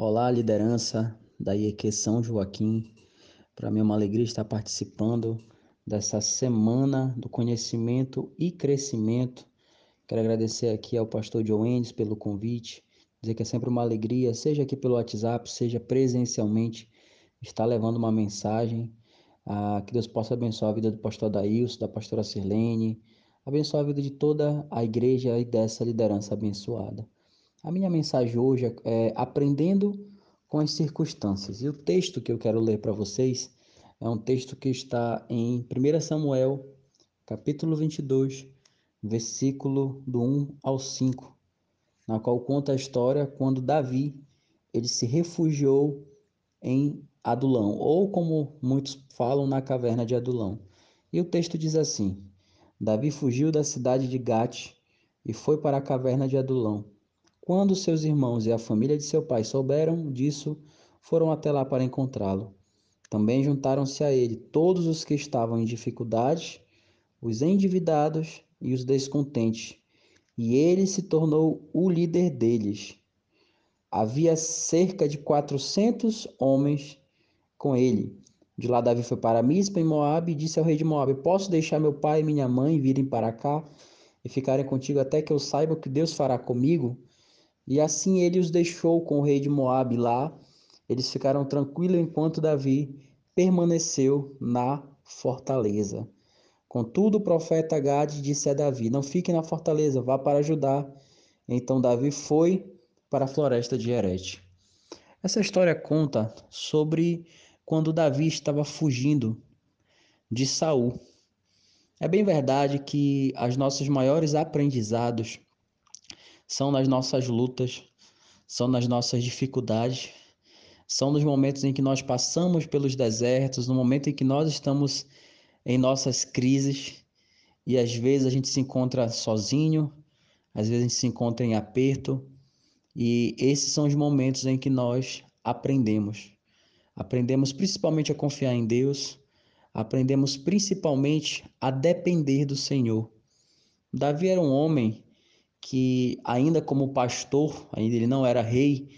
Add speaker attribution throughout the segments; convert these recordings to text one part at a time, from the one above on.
Speaker 1: Olá, liderança da IEQ São Joaquim. Para mim é uma alegria estar participando dessa semana do conhecimento e crescimento. Quero agradecer aqui ao pastor Joendes pelo convite, dizer que é sempre uma alegria, seja aqui pelo WhatsApp, seja presencialmente, estar levando uma mensagem. Ah, que Deus possa abençoar a vida do pastor Daílson, da pastora Sirlene, abençoar a vida de toda a igreja e dessa liderança abençoada. A minha mensagem hoje é, é aprendendo com as circunstâncias. E o texto que eu quero ler para vocês é um texto que está em 1 Samuel, capítulo 22, versículo do 1 ao 5, na qual conta a história quando Davi ele se refugiou em Adulão, ou como muitos falam, na caverna de Adulão. E o texto diz assim: Davi fugiu da cidade de Gate e foi para a caverna de Adulão. Quando seus irmãos e a família de seu pai souberam disso, foram até lá para encontrá-lo. Também juntaram-se a ele todos os que estavam em dificuldades, os endividados e os descontentes, e ele se tornou o líder deles. Havia cerca de quatrocentos homens com ele. De lá Davi foi para Mispa em Moabe e disse ao rei de Moabe: Posso deixar meu pai e minha mãe virem para cá e ficarem contigo até que eu saiba o que Deus fará comigo? E assim ele os deixou com o rei de Moabe lá. Eles ficaram tranquilos enquanto Davi permaneceu na fortaleza. Contudo, o profeta Gade disse a Davi: Não fique na fortaleza, vá para Judá. Então Davi foi para a floresta de Herete. Essa história conta sobre quando Davi estava fugindo de Saul. É bem verdade que as nossos maiores aprendizados são nas nossas lutas, são nas nossas dificuldades, são nos momentos em que nós passamos pelos desertos, no momento em que nós estamos em nossas crises e às vezes a gente se encontra sozinho, às vezes a gente se encontra em aperto, e esses são os momentos em que nós aprendemos. Aprendemos principalmente a confiar em Deus, aprendemos principalmente a depender do Senhor. Davi era um homem que ainda como pastor, ainda ele não era rei,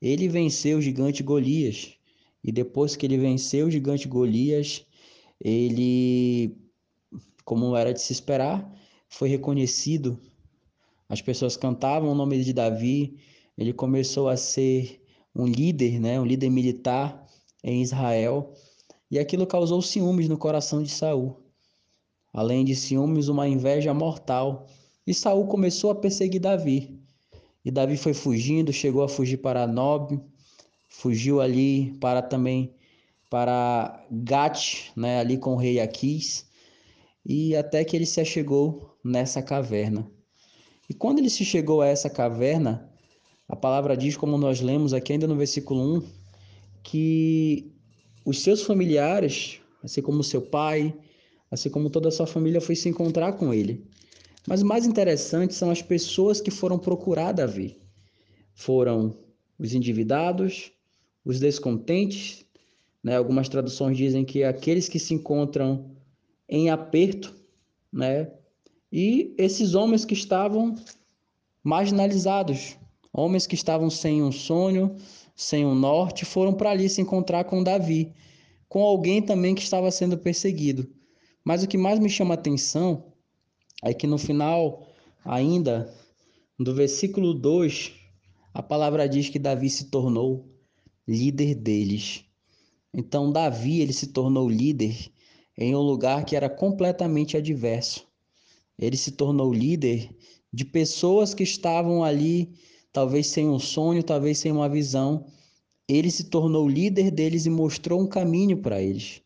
Speaker 1: ele venceu o gigante Golias. E depois que ele venceu o gigante Golias, ele, como era de se esperar, foi reconhecido. As pessoas cantavam o nome de Davi, ele começou a ser um líder, né, um líder militar em Israel, e aquilo causou ciúmes no coração de Saul. Além de ciúmes, uma inveja mortal e Saul começou a perseguir Davi. E Davi foi fugindo, chegou a fugir para Nob, fugiu ali para também para Gat, né, ali com o rei Aquis, e até que ele se achegou nessa caverna. E quando ele se chegou a essa caverna, a palavra diz, como nós lemos aqui ainda no versículo 1, que os seus familiares, assim como seu pai, assim como toda a sua família, foi se encontrar com ele. Mas o mais interessante são as pessoas que foram procurar Davi. Foram os endividados, os descontentes, né? Algumas traduções dizem que aqueles que se encontram em aperto, né? E esses homens que estavam marginalizados, homens que estavam sem um sonho, sem um norte, foram para ali se encontrar com Davi, com alguém também que estava sendo perseguido. Mas o que mais me chama atenção Aí que no final, ainda, do versículo 2, a palavra diz que Davi se tornou líder deles. Então Davi, ele se tornou líder em um lugar que era completamente adverso. Ele se tornou líder de pessoas que estavam ali, talvez sem um sonho, talvez sem uma visão. Ele se tornou líder deles e mostrou um caminho para eles.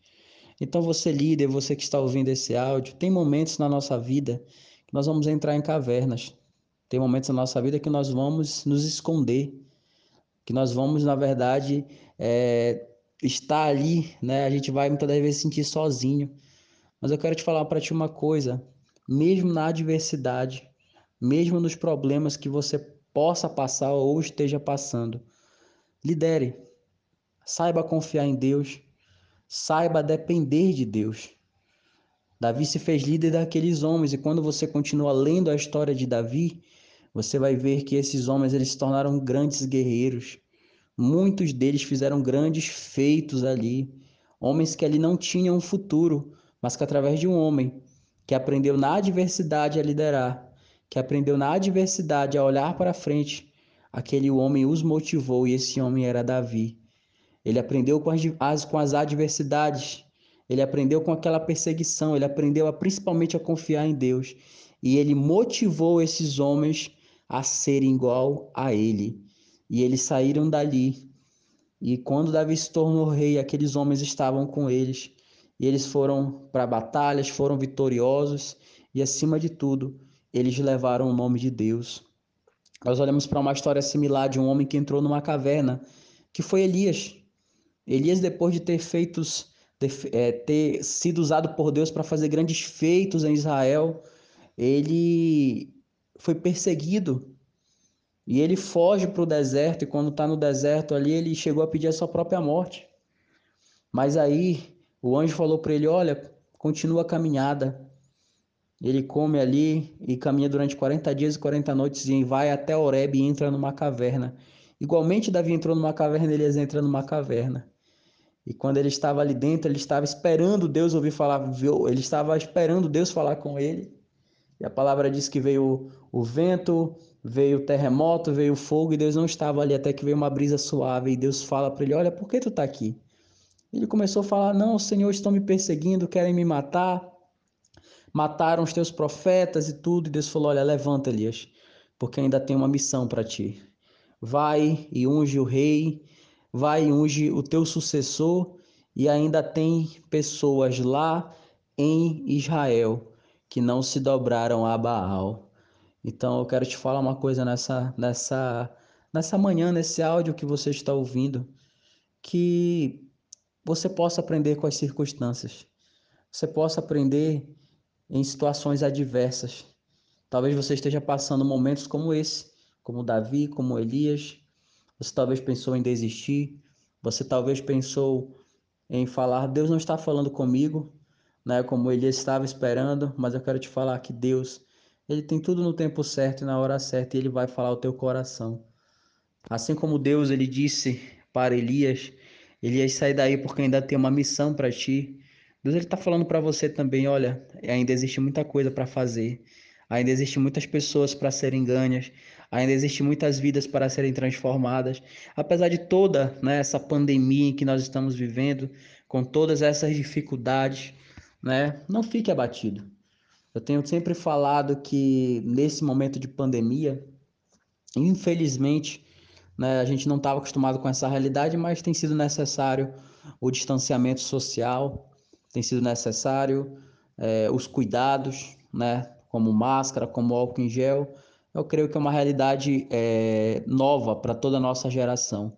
Speaker 1: Então, você líder, você que está ouvindo esse áudio, tem momentos na nossa vida que nós vamos entrar em cavernas. Tem momentos na nossa vida que nós vamos nos esconder, que nós vamos, na verdade, é, estar ali, né? A gente vai muitas das vezes sentir sozinho. Mas eu quero te falar para ti uma coisa: mesmo na adversidade, mesmo nos problemas que você possa passar ou esteja passando, lidere, saiba confiar em Deus Saiba depender de Deus. Davi se fez líder daqueles homens e quando você continua lendo a história de Davi, você vai ver que esses homens eles se tornaram grandes guerreiros, Muitos deles fizeram grandes feitos ali, homens que ali não tinham um futuro, mas que através de um homem que aprendeu na adversidade a liderar, que aprendeu na adversidade a olhar para frente, aquele homem os motivou e esse homem era Davi. Ele aprendeu com as, com as adversidades, ele aprendeu com aquela perseguição, ele aprendeu a, principalmente a confiar em Deus e ele motivou esses homens a serem igual a ele. E eles saíram dali. E quando Davi se tornou rei, aqueles homens estavam com eles. E eles foram para batalhas, foram vitoriosos e, acima de tudo, eles levaram o nome de Deus. Nós olhamos para uma história similar de um homem que entrou numa caverna, que foi Elias. Elias, depois de ter feitos, ter, é, ter sido usado por Deus para fazer grandes feitos em Israel, ele foi perseguido e ele foge para o deserto, e quando está no deserto ali, ele chegou a pedir a sua própria morte. Mas aí o anjo falou para ele: Olha, continua a caminhada. Ele come ali e caminha durante 40 dias e 40 noites e vai até Oreb e entra numa caverna. Igualmente, Davi entrou numa caverna, Elias entra numa caverna. E quando ele estava ali dentro, ele estava esperando Deus ouvir falar, ele estava esperando Deus falar com ele. E a palavra diz que veio o vento, veio o terremoto, veio o fogo, e Deus não estava ali até que veio uma brisa suave. E Deus fala para ele: Olha, por que tu está aqui? Ele começou a falar: Não, Senhor, estão me perseguindo, querem me matar. Mataram os teus profetas e tudo. E Deus falou: Olha, levanta, Elias, porque ainda tem uma missão para ti. Vai e unge o rei, vai unge o teu sucessor, e ainda tem pessoas lá em Israel que não se dobraram a Baal. Então eu quero te falar uma coisa nessa nessa nessa manhã, nesse áudio que você está ouvindo, que você possa aprender com as circunstâncias. Você possa aprender em situações adversas. Talvez você esteja passando momentos como esse, como Davi, como Elias. Você talvez pensou em desistir. Você talvez pensou em falar: Deus não está falando comigo, né? Como Elias estava esperando. Mas eu quero te falar que Deus ele tem tudo no tempo certo e na hora certa, e ele vai falar ao teu coração. Assim como Deus ele disse para Elias, Elias sai daí porque ainda tem uma missão para ti. Deus ele está falando para você também, olha, ainda existe muita coisa para fazer. Ainda existe muitas pessoas para serem ganhas, ainda existe muitas vidas para serem transformadas. Apesar de toda né, essa pandemia em que nós estamos vivendo, com todas essas dificuldades, né, não fique abatido. Eu tenho sempre falado que nesse momento de pandemia, infelizmente, né, a gente não estava acostumado com essa realidade, mas tem sido necessário o distanciamento social, tem sido necessário é, os cuidados, né, como máscara, como álcool em gel. Eu creio que é uma realidade é, nova para toda a nossa geração.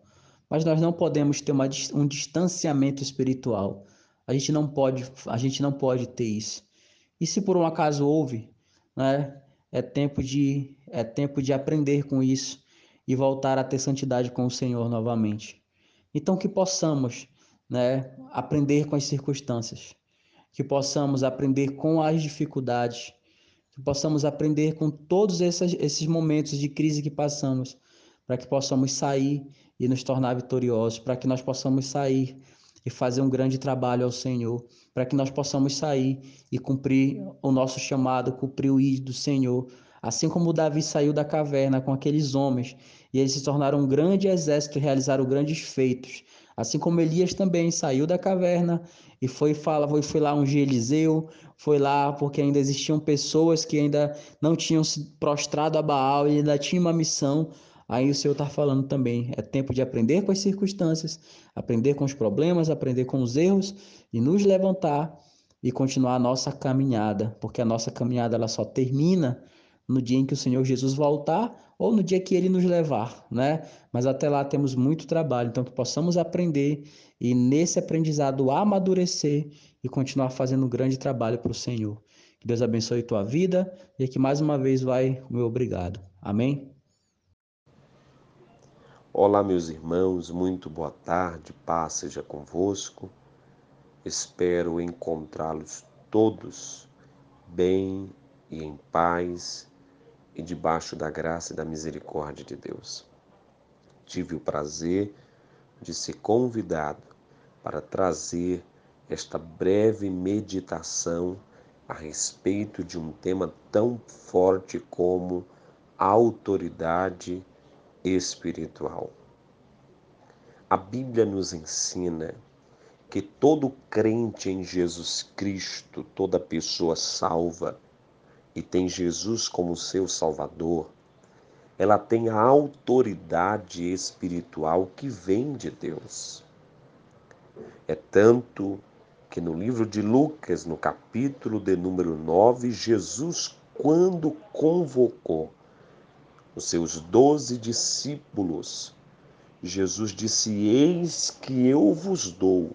Speaker 1: Mas nós não podemos ter uma, um distanciamento espiritual. A gente não pode, a gente não pode ter isso. E se por um acaso houve, né, é tempo de é tempo de aprender com isso e voltar a ter santidade com o Senhor novamente. Então que possamos, né, aprender com as circunstâncias, que possamos aprender com as dificuldades, que possamos aprender com todos esses, esses momentos de crise que passamos, para que possamos sair e nos tornar vitoriosos, para que nós possamos sair e fazer um grande trabalho ao Senhor, para que nós possamos sair e cumprir o nosso chamado, cumprir o ídolo do Senhor. Assim como Davi saiu da caverna com aqueles homens e eles se tornaram um grande exército e realizaram grandes feitos. Assim como Elias também saiu da caverna e foi, fala, foi, foi lá ungir Eliseu, foi lá porque ainda existiam pessoas que ainda não tinham se prostrado a Baal e ainda tinha uma missão. Aí o Senhor está falando também, é tempo de aprender com as circunstâncias, aprender com os problemas, aprender com os erros e nos levantar e continuar a nossa caminhada, porque a nossa caminhada ela só termina no dia em que o Senhor Jesus voltar ou no dia que ele nos levar, né? Mas até lá temos muito trabalho, então que possamos aprender e nesse aprendizado amadurecer e continuar fazendo um grande trabalho para o Senhor. Que Deus abençoe tua vida e que mais uma vez vai o meu obrigado. Amém.
Speaker 2: Olá, meus irmãos, muito boa tarde, paz seja convosco. Espero encontrá-los todos bem e em paz e debaixo da graça e da misericórdia de Deus. tive o prazer de ser convidado para trazer esta breve meditação a respeito de um tema tão forte como autoridade espiritual. A Bíblia nos ensina que todo crente em Jesus Cristo, toda pessoa salva e tem Jesus como seu Salvador, ela tem a autoridade espiritual que vem de Deus. É tanto que no livro de Lucas, no capítulo de número 9, Jesus, quando convocou os seus doze discípulos, Jesus disse: Eis que eu vos dou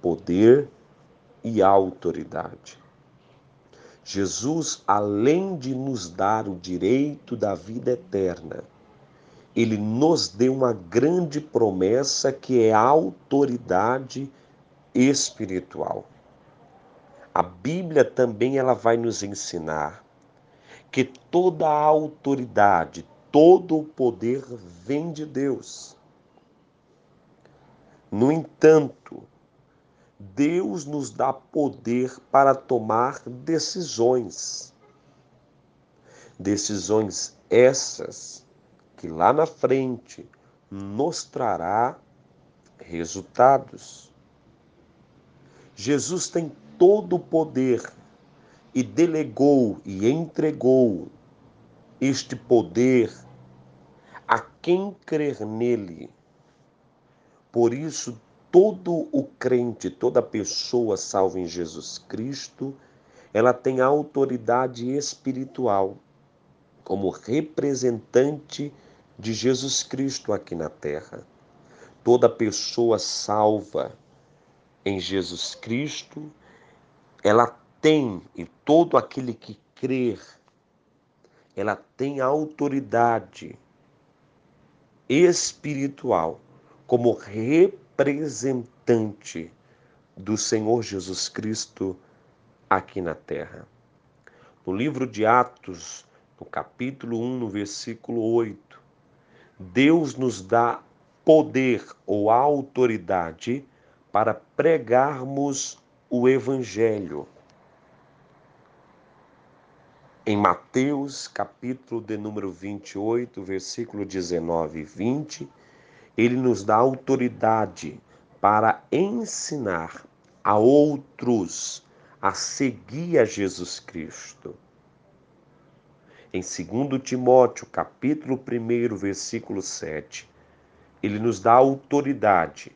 Speaker 2: poder e autoridade. Jesus, além de nos dar o direito da vida eterna, ele nos deu uma grande promessa que é a autoridade espiritual. A Bíblia também ela vai nos ensinar que toda a autoridade, todo o poder vem de Deus. No entanto, Deus nos dá poder para tomar decisões. Decisões essas que lá na frente nos trará resultados. Jesus tem todo o poder e delegou e entregou este poder a quem crer nele. Por isso, todo o crente, toda pessoa salva em Jesus Cristo, ela tem autoridade espiritual como representante de Jesus Cristo aqui na terra. Toda pessoa salva em Jesus Cristo, ela tem, e todo aquele que crer, ela tem autoridade espiritual como representante do Senhor Jesus Cristo aqui na terra. No livro de Atos, no capítulo 1, no versículo 8, Deus nos dá poder ou autoridade para pregarmos o Evangelho. Em Mateus, capítulo de número 28, versículo 19 e 20, ele nos dá autoridade para ensinar a outros a seguir a Jesus Cristo. Em 2 Timóteo, capítulo 1, versículo 7, ele nos dá autoridade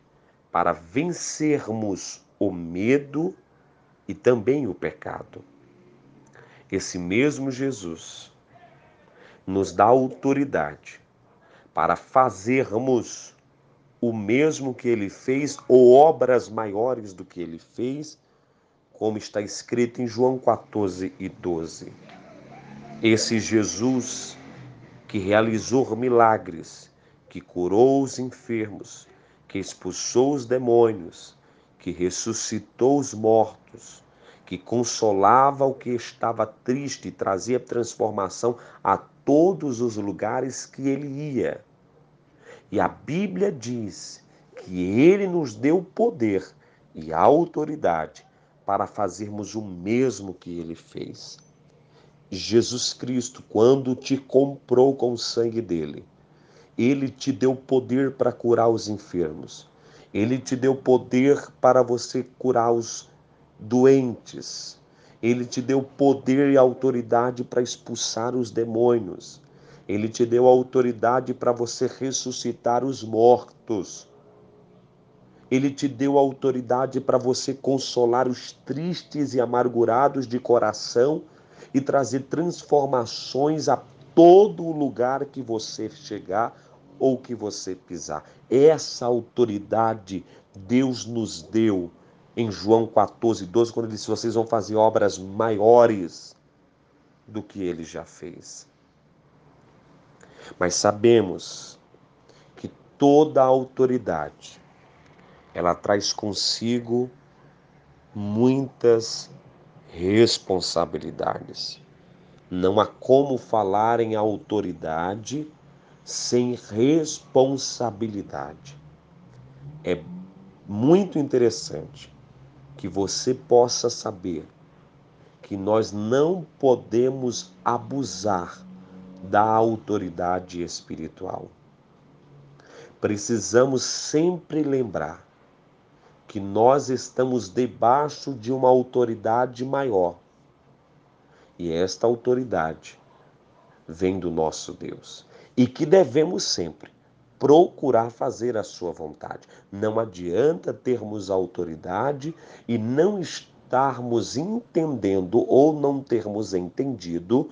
Speaker 2: para vencermos o medo e também o pecado. Esse mesmo Jesus nos dá autoridade para fazermos o mesmo que ele fez ou obras maiores do que ele fez, como está escrito em João 14 e 12. Esse Jesus que realizou milagres, que curou os enfermos, que expulsou os demônios, que ressuscitou os mortos, que consolava o que estava triste e trazia transformação a todos os lugares que ele ia. E a Bíblia diz que ele nos deu poder e autoridade para fazermos o mesmo que ele fez. Jesus Cristo, quando te comprou com o sangue dele, ele te deu poder para curar os enfermos. Ele te deu poder para você curar os doentes. Ele te deu poder e autoridade para expulsar os demônios. Ele te deu autoridade para você ressuscitar os mortos. Ele te deu autoridade para você consolar os tristes e amargurados de coração e trazer transformações a todo lugar que você chegar ou que você pisar. Essa autoridade Deus nos deu em João 14, 12, quando ele disse: Vocês vão fazer obras maiores do que ele já fez. Mas sabemos que toda autoridade ela traz consigo muitas responsabilidades. Não há como falar em autoridade sem responsabilidade. É muito interessante que você possa saber que nós não podemos abusar da autoridade espiritual. Precisamos sempre lembrar que nós estamos debaixo de uma autoridade maior. E esta autoridade vem do nosso Deus. E que devemos sempre procurar fazer a sua vontade. Não adianta termos autoridade e não estarmos entendendo ou não termos entendido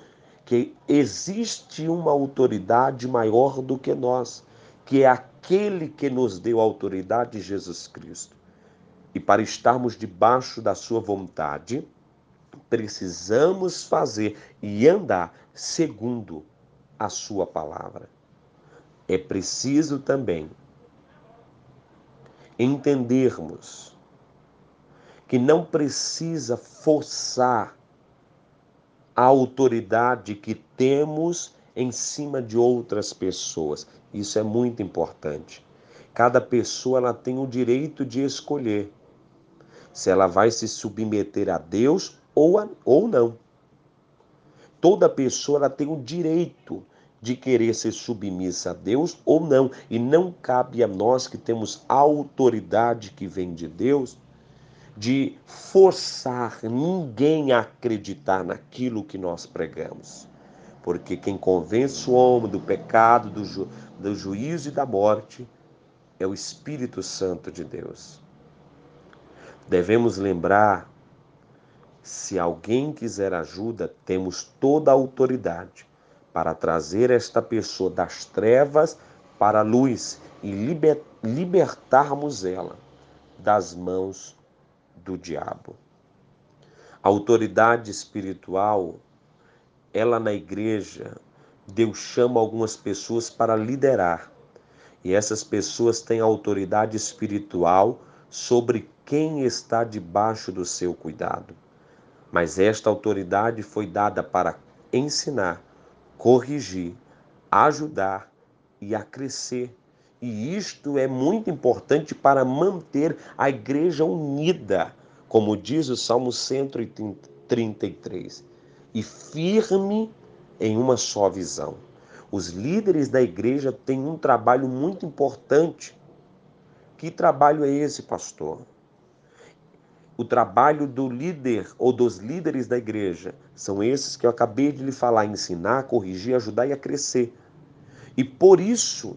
Speaker 2: que existe uma autoridade maior do que nós, que é aquele que nos deu autoridade, Jesus Cristo. E para estarmos debaixo da sua vontade, precisamos fazer e andar segundo a sua palavra. É preciso também entendermos que não precisa forçar a autoridade que temos em cima de outras pessoas. Isso é muito importante. Cada pessoa ela tem o direito de escolher se ela vai se submeter a Deus ou, a, ou não. Toda pessoa ela tem o direito de querer ser submissa a Deus ou não, e não cabe a nós que temos autoridade que vem de Deus de forçar ninguém a acreditar naquilo que nós pregamos. Porque quem convence o homem do pecado, do, ju, do juízo e da morte é o Espírito Santo de Deus. Devemos lembrar: se alguém quiser ajuda, temos toda a autoridade para trazer esta pessoa das trevas para a luz e liber, libertarmos ela das mãos do diabo. A autoridade espiritual, ela na igreja, Deus chama algumas pessoas para liderar. E essas pessoas têm autoridade espiritual sobre quem está debaixo do seu cuidado. Mas esta autoridade foi dada para ensinar, corrigir, ajudar e a crescer. E isto é muito importante para manter a igreja unida, como diz o Salmo 133, e firme em uma só visão. Os líderes da igreja têm um trabalho muito importante. Que trabalho é esse, pastor? o trabalho do líder ou dos líderes da igreja são esses que eu acabei de lhe falar: ensinar, corrigir, ajudar e a crescer. E por isso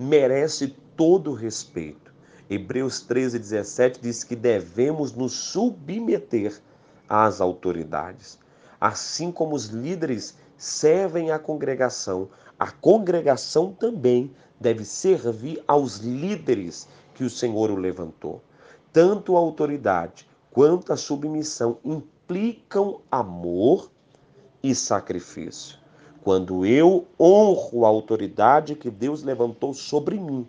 Speaker 2: merece todo respeito. Hebreus 13, 17 diz que devemos nos submeter às autoridades. Assim como os líderes servem à congregação, a congregação também deve servir aos líderes que o Senhor o levantou. Tanto a autoridade quanto a submissão implicam amor e sacrifício. Quando eu honro a autoridade que Deus levantou sobre mim,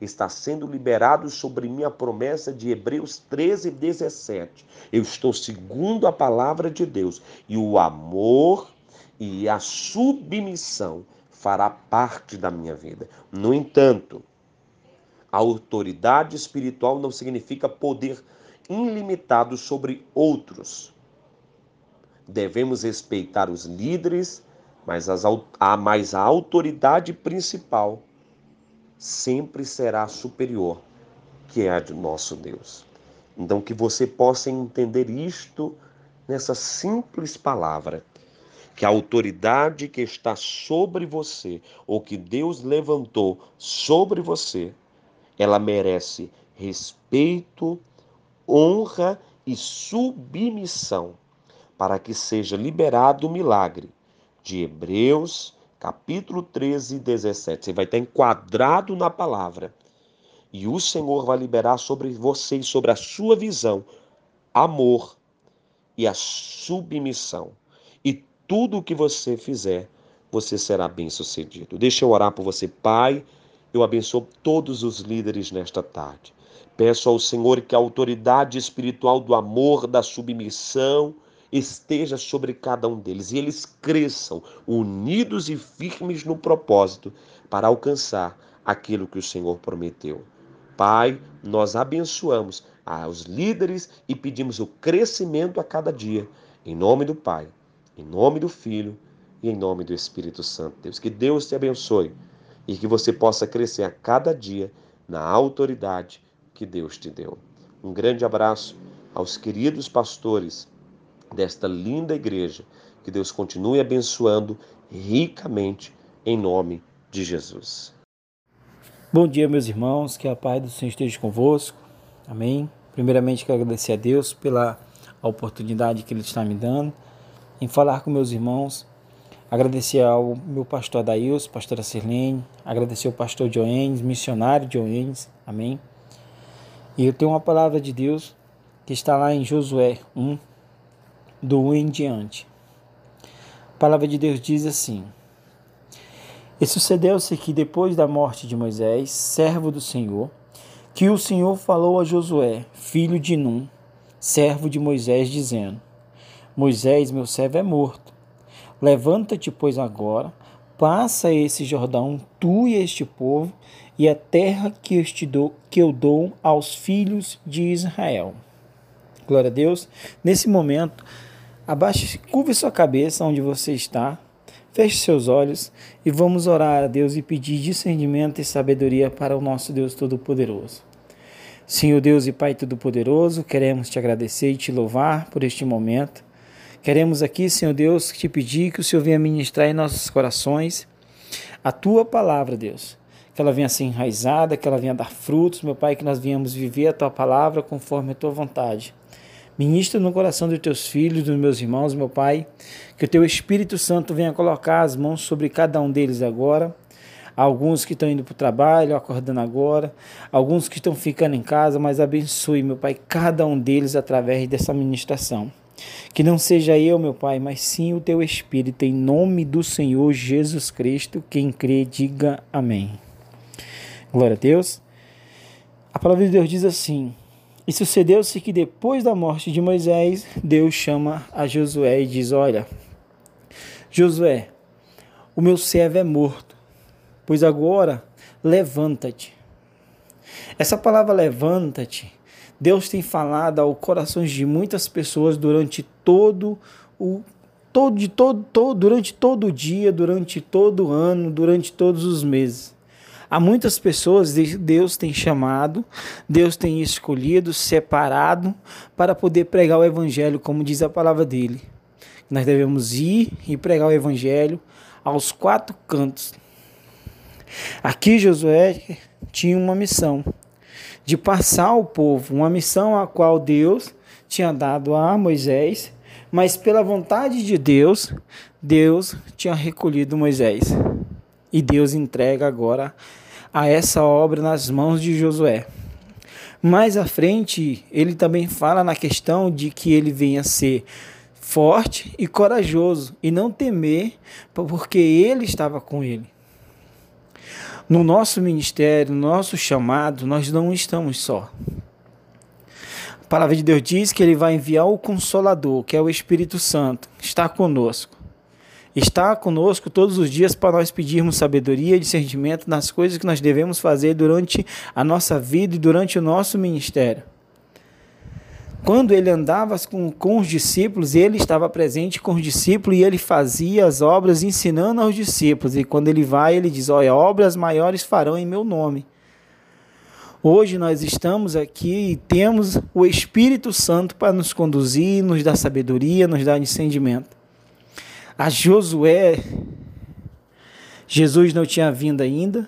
Speaker 2: está sendo liberado sobre mim a promessa de Hebreus 13, 17. Eu estou segundo a palavra de Deus e o amor e a submissão fará parte da minha vida. No entanto, a autoridade espiritual não significa poder ilimitado sobre outros. Devemos respeitar os líderes, mas, as, a, mas a autoridade principal sempre será superior, que é a de nosso Deus. Então, que você possa entender isto nessa simples palavra, que a autoridade que está sobre você, ou que Deus levantou sobre você, ela merece respeito, honra e submissão, para que seja liberado o milagre de Hebreus, capítulo 13, 17. Você vai estar enquadrado na palavra. E o Senhor vai liberar sobre você e sobre a sua visão amor e a submissão. E tudo o que você fizer, você será bem-sucedido. Deixa eu orar por você, Pai. Eu abençoo todos os líderes nesta tarde. Peço ao Senhor que a autoridade espiritual do amor, da submissão esteja sobre cada um deles e eles cresçam unidos e firmes no propósito para alcançar aquilo que o Senhor prometeu. Pai, nós abençoamos aos líderes e pedimos o crescimento a cada dia, em nome do Pai, em nome do Filho e em nome do Espírito Santo. Deus, que Deus te abençoe e que você possa crescer a cada dia na autoridade que Deus te deu. Um grande abraço aos queridos pastores desta linda igreja. Que Deus continue abençoando ricamente em nome de Jesus.
Speaker 3: Bom dia, meus irmãos, que a paz do Senhor esteja convosco. Amém. Primeiramente, quero agradecer a Deus pela oportunidade que Ele está me dando em falar com meus irmãos. Agradecer ao meu pastor Adails, pastora Sirlene, agradecer ao pastor Joenes, missionário Joenes, amém. E eu tenho uma palavra de Deus que está lá em Josué 1, do 1 em diante. A palavra de Deus diz assim: E sucedeu-se que depois da morte de Moisés, servo do Senhor, que o Senhor falou a Josué, filho de Num, servo de Moisés, dizendo: Moisés, meu servo, é morto. Levanta-te, pois, agora, passa esse Jordão, tu e este povo, e a terra que eu, te dou, que eu dou aos filhos de Israel. Glória a Deus. Nesse momento, abaixe, curve sua cabeça onde você está, feche seus olhos e vamos orar a Deus e pedir discernimento e sabedoria para o nosso Deus Todo-Poderoso. Senhor Deus e Pai Todo-Poderoso, queremos te agradecer e te louvar por este momento. Queremos aqui, Senhor Deus, te pedir que o Senhor venha ministrar em nossos corações a tua palavra, Deus. Que ela venha ser enraizada, que ela venha dar frutos, meu Pai, que nós venhamos viver a tua palavra conforme a tua vontade. Ministra no coração dos teus filhos, dos meus irmãos, meu Pai, que o teu Espírito Santo venha colocar as mãos sobre cada um deles agora alguns que estão indo para o trabalho, acordando agora, alguns que estão ficando em casa, mas abençoe, meu Pai, cada um deles através dessa ministração. Que não seja eu, meu Pai, mas sim o teu Espírito, em nome do Senhor Jesus Cristo. Quem crê, diga amém. Glória a Deus. A palavra de Deus diz assim: E sucedeu-se que depois da morte de Moisés, Deus chama a Josué e diz: Olha, Josué, o meu servo é morto pois agora levanta-te. Essa palavra levanta-te, Deus tem falado ao corações de muitas pessoas durante todo o todo, de todo, todo, durante todo o dia, durante todo o ano, durante todos os meses. Há muitas pessoas Deus tem chamado, Deus tem escolhido, separado para poder pregar o evangelho, como diz a palavra dele. Nós devemos ir e pregar o evangelho aos quatro cantos Aqui Josué tinha uma missão de passar ao povo, uma missão a qual Deus tinha dado a Moisés, mas pela vontade de Deus, Deus tinha recolhido Moisés. E Deus entrega agora a essa obra nas mãos de Josué. Mais à frente, ele também fala na questão de que ele venha ser forte e corajoso e não temer, porque ele estava com ele. No nosso ministério, no nosso chamado, nós não estamos só. A palavra de Deus diz que ele vai enviar o Consolador, que é o Espírito Santo, está conosco. Está conosco todos os dias para nós pedirmos sabedoria e discernimento nas coisas que nós devemos fazer durante a nossa vida e durante o nosso ministério. Quando ele andava com, com os discípulos, ele estava presente com os discípulos e ele fazia as obras ensinando aos discípulos. E quando ele vai, ele diz: Olha, obras maiores farão em meu nome. Hoje nós estamos aqui e temos o Espírito Santo para nos conduzir, nos dar sabedoria, nos dar discernimento. A Josué, Jesus não tinha vindo ainda,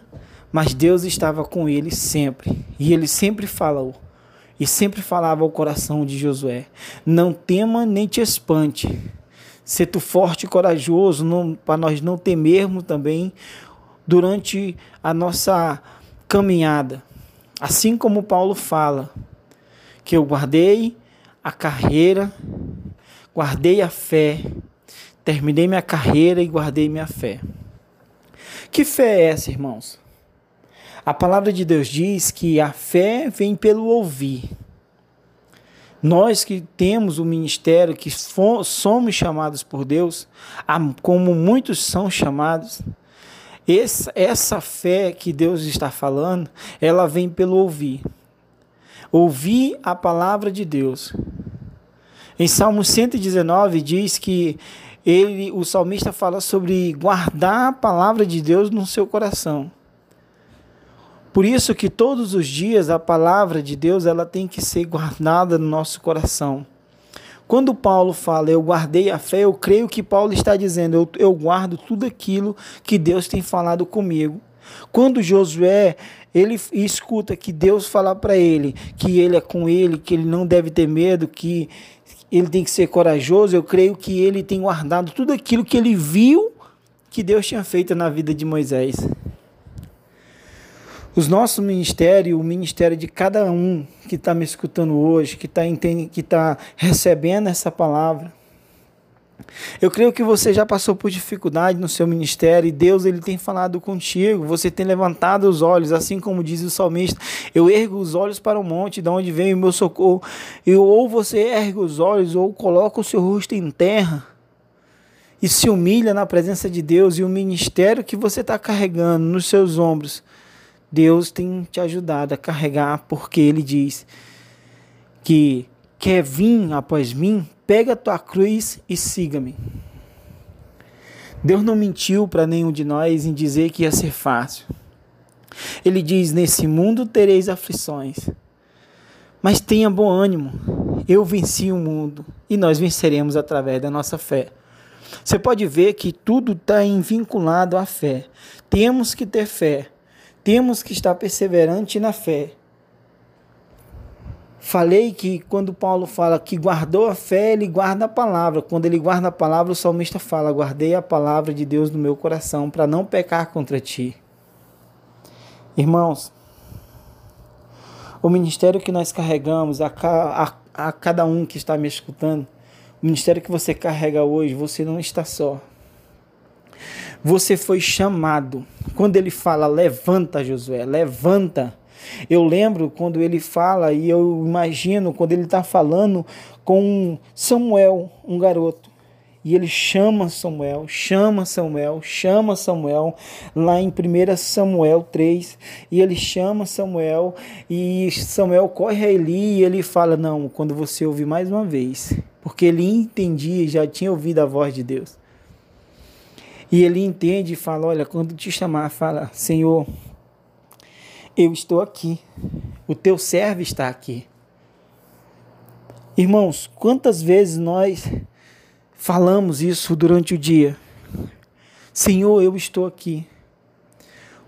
Speaker 3: mas Deus estava com ele sempre. E ele sempre falou e sempre falava ao coração de Josué: Não tema nem te espante. Ser tu forte e corajoso, para nós não temermos também durante a nossa caminhada. Assim como Paulo fala, que eu guardei a carreira, guardei a fé, terminei minha carreira e guardei minha fé. Que fé é essa, irmãos? A palavra de Deus diz que a fé vem pelo ouvir. Nós que temos o ministério, que somos chamados por Deus, como muitos são chamados, essa, fé que Deus está falando, ela vem pelo ouvir. Ouvir a palavra de Deus. Em Salmo 119 diz que ele, o salmista fala sobre guardar a palavra de Deus no seu coração. Por isso que todos os dias a palavra de Deus ela tem que ser guardada no nosso coração. Quando Paulo fala, eu guardei a fé, eu creio que Paulo está dizendo, eu, eu guardo tudo aquilo que Deus tem falado comigo. Quando Josué ele escuta que Deus fala para ele que ele é com ele, que ele não deve ter medo, que ele tem que ser corajoso, eu creio que ele tem guardado tudo aquilo que ele viu que Deus tinha feito na vida de Moisés. Os nossos ministérios, o ministério de cada um que está me escutando hoje, que está tá recebendo essa palavra. Eu creio que você já passou por dificuldade no seu ministério e Deus ele tem falado contigo. Você tem levantado os olhos, assim como diz o salmista: Eu ergo os olhos para o monte, de onde vem o meu socorro. E ou você ergue os olhos ou coloca o seu rosto em terra e se humilha na presença de Deus e o ministério que você está carregando nos seus ombros Deus tem te ajudado a carregar, porque Ele diz que quer vir após mim, pega a tua cruz e siga-me. Deus não mentiu para nenhum de nós em dizer que ia ser fácil. Ele diz: Nesse mundo tereis aflições, mas tenha bom ânimo. Eu venci o mundo e nós venceremos através da nossa fé. Você pode ver que tudo está vinculado à fé. Temos que ter fé temos que estar perseverante na fé. Falei que quando Paulo fala que guardou a fé, ele guarda a palavra. Quando ele guarda a palavra, o salmista fala: Guardei a palavra de Deus no meu coração para não pecar contra ti. Irmãos, o ministério que nós carregamos, a, a, a cada um que está me escutando, o ministério que você carrega hoje, você não está só. Você foi chamado. Quando ele fala, levanta, Josué, levanta. Eu lembro quando ele fala, e eu imagino quando ele está falando com Samuel, um garoto. E ele chama Samuel, chama Samuel, chama Samuel, lá em 1 Samuel 3. E ele chama Samuel, e Samuel corre a Eli e ele fala: Não, quando você ouvir mais uma vez. Porque ele entendia, já tinha ouvido a voz de Deus. E ele entende e fala: Olha, quando te chamar, fala: Senhor, eu estou aqui, o teu servo está aqui. Irmãos, quantas vezes nós falamos isso durante o dia? Senhor, eu estou aqui.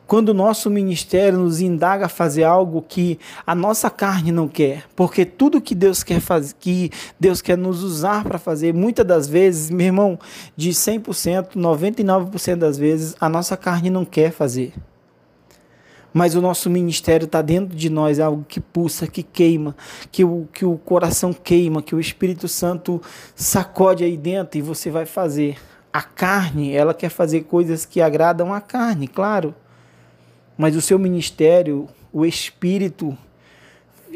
Speaker 3: Quando o nosso ministério nos indaga a fazer algo que a nossa carne não quer, porque tudo que Deus quer fazer, que Deus quer nos usar para fazer, muitas das vezes, meu irmão, de 100%, 99% das vezes, a nossa carne não quer fazer. Mas o nosso ministério está dentro de nós, é algo que pulsa, que queima, que o, que o coração queima, que o Espírito Santo sacode aí dentro e você vai fazer. A carne, ela quer fazer coisas que agradam a carne, claro mas o seu ministério, o espírito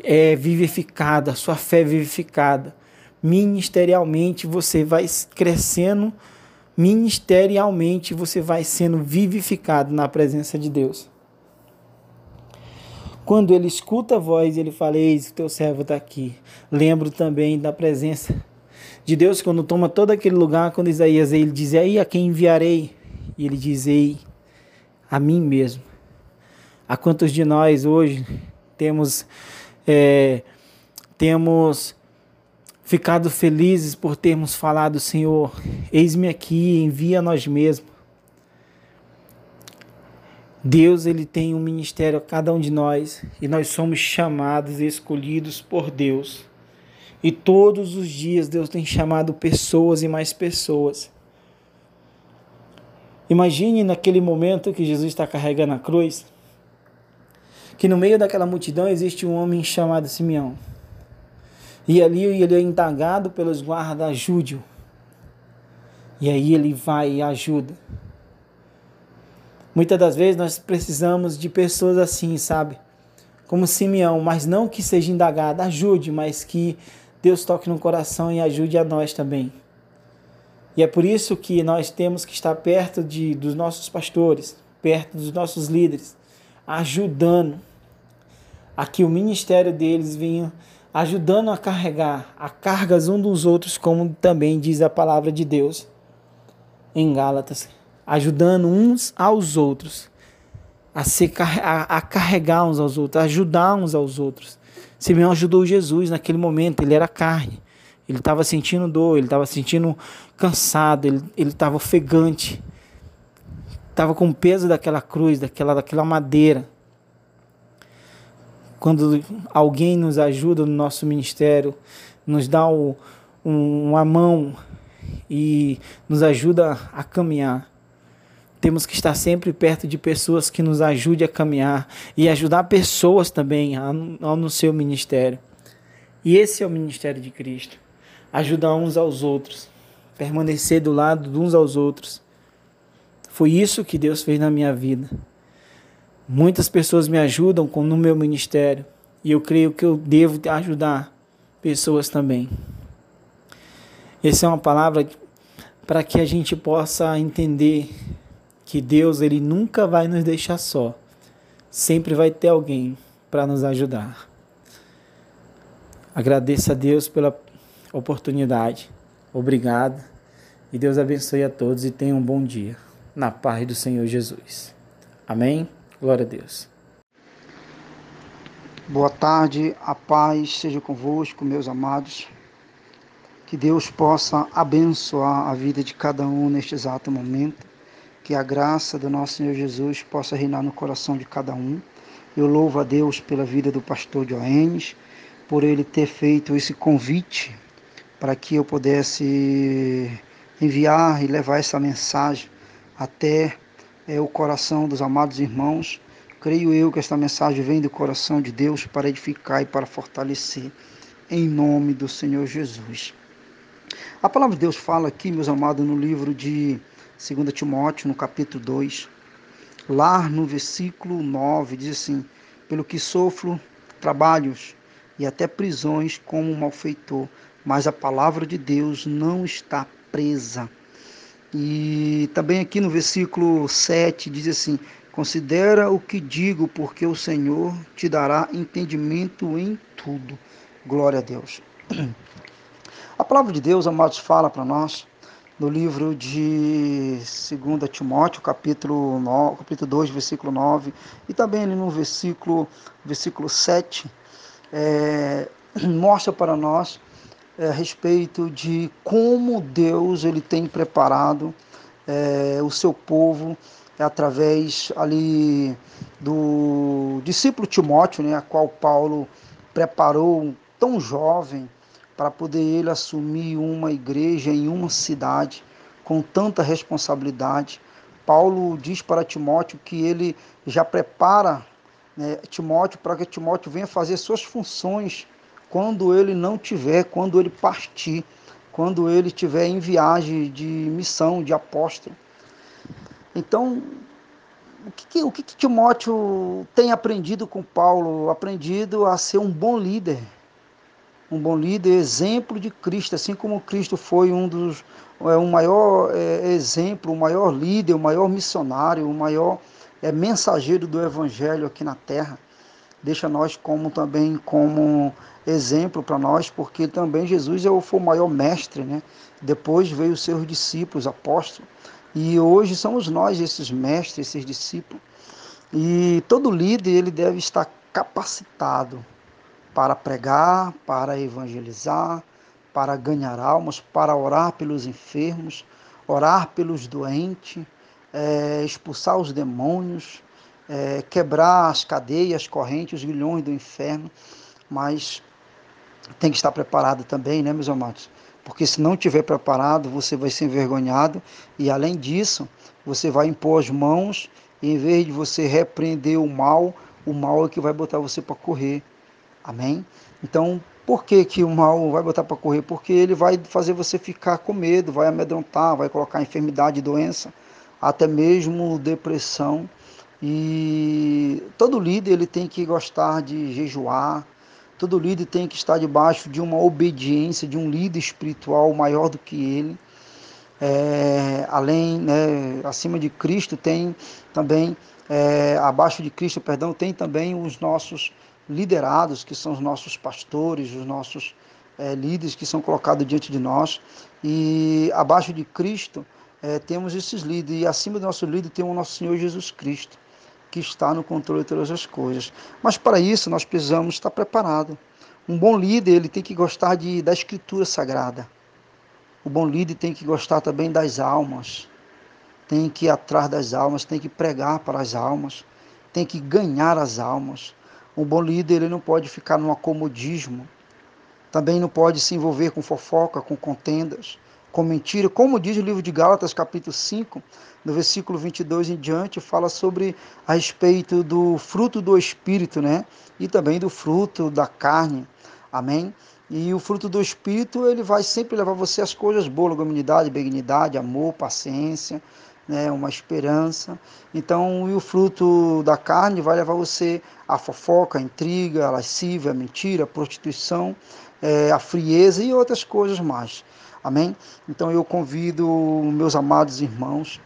Speaker 3: é vivificado, a sua fé é vivificada. Ministerialmente você vai crescendo, ministerialmente você vai sendo vivificado na presença de Deus. Quando ele escuta a voz, ele fala: Eis, o teu servo está aqui. Lembro também da presença de Deus quando toma todo aquele lugar, quando Isaías ele diz: Aí a quem enviarei? E ele diz: Ei, a mim mesmo. A quantos de nós hoje temos é, temos ficado felizes por termos falado, Senhor, eis-me aqui, envia nós mesmos. Deus ele tem um ministério a cada um de nós e nós somos chamados e escolhidos por Deus. E todos os dias Deus tem chamado pessoas e mais pessoas. Imagine naquele momento que Jesus está carregando a cruz que no meio daquela multidão existe um homem chamado Simeão. E ali ele é indagado pelos guardas Júdio. E aí ele vai e ajuda. Muitas das vezes nós precisamos de pessoas assim, sabe? Como Simeão, mas não que seja indagado, ajude, mas que Deus toque no coração e ajude a nós também. E é por isso que nós temos que estar perto de, dos nossos pastores, perto dos nossos líderes, ajudando a que o ministério deles venha ajudando a carregar a cargas um dos outros, como também diz a palavra de Deus em Gálatas, ajudando uns aos outros a, ser, a, a carregar uns aos outros, a ajudar uns aos outros. Simeão ajudou Jesus naquele momento, ele era carne. Ele estava sentindo dor, ele estava sentindo cansado, ele estava ofegante. Estava com o peso daquela cruz, daquela, daquela madeira. Quando alguém nos ajuda no nosso ministério, nos dá o, um, uma mão e nos ajuda a caminhar. Temos que estar sempre perto de pessoas que nos ajudem a caminhar e ajudar pessoas também no seu ministério. E esse é o ministério de Cristo. Ajudar uns aos outros, permanecer do lado de uns aos outros. Foi isso que Deus fez na minha vida. Muitas pessoas me ajudam no meu ministério e eu creio que eu devo ajudar pessoas também. Essa é uma palavra para que a gente possa entender que Deus ele nunca vai nos deixar só. Sempre vai ter alguém para nos ajudar. Agradeço a Deus pela oportunidade. Obrigado. E Deus abençoe a todos e tenham um bom dia. Na paz do Senhor Jesus. Amém. Glória a Deus.
Speaker 4: Boa tarde, a paz seja convosco, meus amados. Que Deus possa abençoar a vida de cada um neste exato momento que a graça do nosso Senhor Jesus possa reinar no coração de cada um. Eu louvo a Deus pela vida do pastor Joenes, por ele ter feito esse convite para que eu pudesse enviar e levar essa mensagem até é, o coração dos amados irmãos. Creio eu que esta mensagem vem do coração de Deus para edificar e para fortalecer, em nome do Senhor Jesus. A palavra de Deus fala aqui, meus amados, no livro de 2 Timóteo, no capítulo 2, lá no versículo 9, diz assim: Pelo que sofro trabalhos e até prisões como malfeitor, mas a palavra de Deus não está presa. E também aqui no versículo 7 diz assim: Considera o que digo, porque o Senhor te dará entendimento em tudo. Glória a Deus. A palavra de Deus, amados, fala para nós no livro de 2 Timóteo, capítulo, 9, capítulo 2, versículo 9, e também ali no versículo, versículo 7, é, mostra para nós é, a respeito de como Deus ele tem preparado é, o seu povo através ali do discípulo Timóteo, né, a qual Paulo preparou tão jovem, para poder ele assumir uma igreja em uma cidade com tanta responsabilidade. Paulo diz para Timóteo que ele já prepara né, Timóteo para que Timóteo venha fazer suas funções quando ele não tiver, quando ele partir, quando ele estiver em viagem de missão, de apóstolo. Então, o que, o que Timóteo tem aprendido com Paulo? Aprendido a ser um bom líder, um bom líder, exemplo de Cristo, assim como Cristo foi um dos é, um maior é, exemplo, o um maior líder, o um maior missionário, o um maior é, mensageiro do Evangelho aqui na Terra. Deixa nós como também como exemplo para nós, porque também Jesus é foi o maior mestre, né? Depois veio os seus discípulos, apóstolos, e hoje somos nós esses mestres, esses discípulos. E todo líder ele deve estar capacitado para pregar, para evangelizar, para ganhar almas, para orar pelos enfermos, orar pelos doentes, é, expulsar os demônios, é, quebrar as cadeias, as correntes, os grilhões do inferno, mas tem que estar preparado também, né, meus amados? Porque se não estiver preparado, você vai ser envergonhado e, além disso, você vai impor as mãos e, em vez de você repreender o mal, o mal é que vai botar você para correr. Amém? Então, por que, que o mal vai botar para correr? Porque ele vai fazer você ficar com medo, vai amedrontar, vai colocar enfermidade, doença, até mesmo depressão. E todo líder ele tem que gostar de jejuar, Todo líder tem que estar debaixo de uma obediência, de um líder espiritual maior do que ele. É, além, né, acima de Cristo tem também, é, abaixo de Cristo, perdão, tem também os nossos liderados, que são os nossos pastores, os nossos é, líderes que são colocados diante de nós. E abaixo de Cristo é, temos esses líderes, e acima do nosso líder tem o nosso Senhor Jesus Cristo, que está no controle de todas as coisas. Mas para isso nós precisamos estar preparados. Um bom líder ele tem que gostar de, da Escritura Sagrada. O bom líder tem que gostar também das almas, tem que ir atrás das almas, tem que pregar para as almas, tem que ganhar as almas. Um bom líder ele não pode ficar no acomodismo, também não pode se envolver com fofoca, com contendas, com mentira. Como diz o livro de Gálatas, capítulo 5, no versículo 22 em diante, fala sobre a respeito do fruto do Espírito, né? E também do fruto da carne. Amém? E o fruto do Espírito, ele vai sempre levar você às coisas boas, longanimidade, benignidade, amor, paciência, né, uma esperança. Então, e o fruto da carne vai levar você à fofoca, à intriga, à lascívia, à mentira, à prostituição, é, a frieza e outras coisas mais. Amém? Então eu convido meus amados irmãos,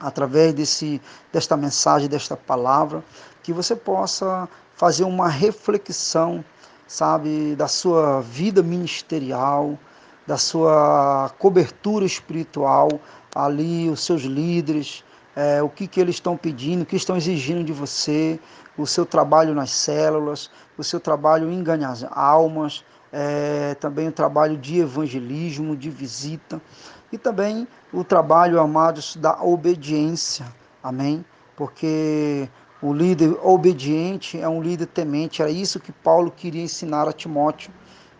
Speaker 4: através desse, desta mensagem, desta palavra, que você possa fazer uma reflexão, sabe, da sua vida ministerial, da sua cobertura espiritual, ali os seus líderes, é, o que, que eles estão pedindo, o que estão exigindo de você, o seu trabalho nas células, o seu trabalho em ganhar almas, é, também o trabalho de evangelismo, de visita e também o trabalho, amados, da obediência. Amém? Porque o líder obediente é um líder temente. Era isso que Paulo queria ensinar a Timóteo,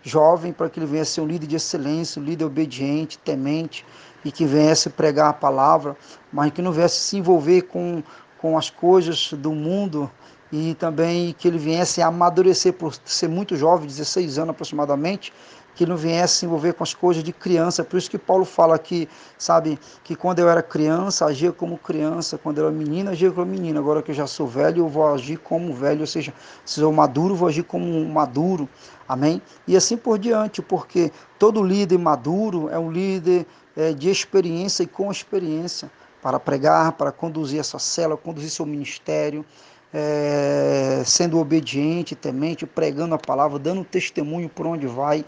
Speaker 4: jovem, para que ele venha ser um líder de excelência, um líder obediente, temente e que viesse pregar a palavra, mas que não viesse se envolver com, com as coisas do mundo e também que ele viesse amadurecer por ser muito jovem, 16 anos aproximadamente, que não viesse se envolver com as coisas de criança. Por isso que Paulo fala que, sabe, que quando eu era criança, agia como criança, quando eu era menina, agia como menina. Agora que eu já sou velho, eu vou agir como velho, ou seja, se eu maduro, vou agir como maduro. Amém? E assim por diante, porque todo líder maduro é um líder é, de experiência e com experiência para pregar, para conduzir essa célula, conduzir seu ministério, é, sendo obediente, temente, pregando a palavra, dando testemunho por onde vai,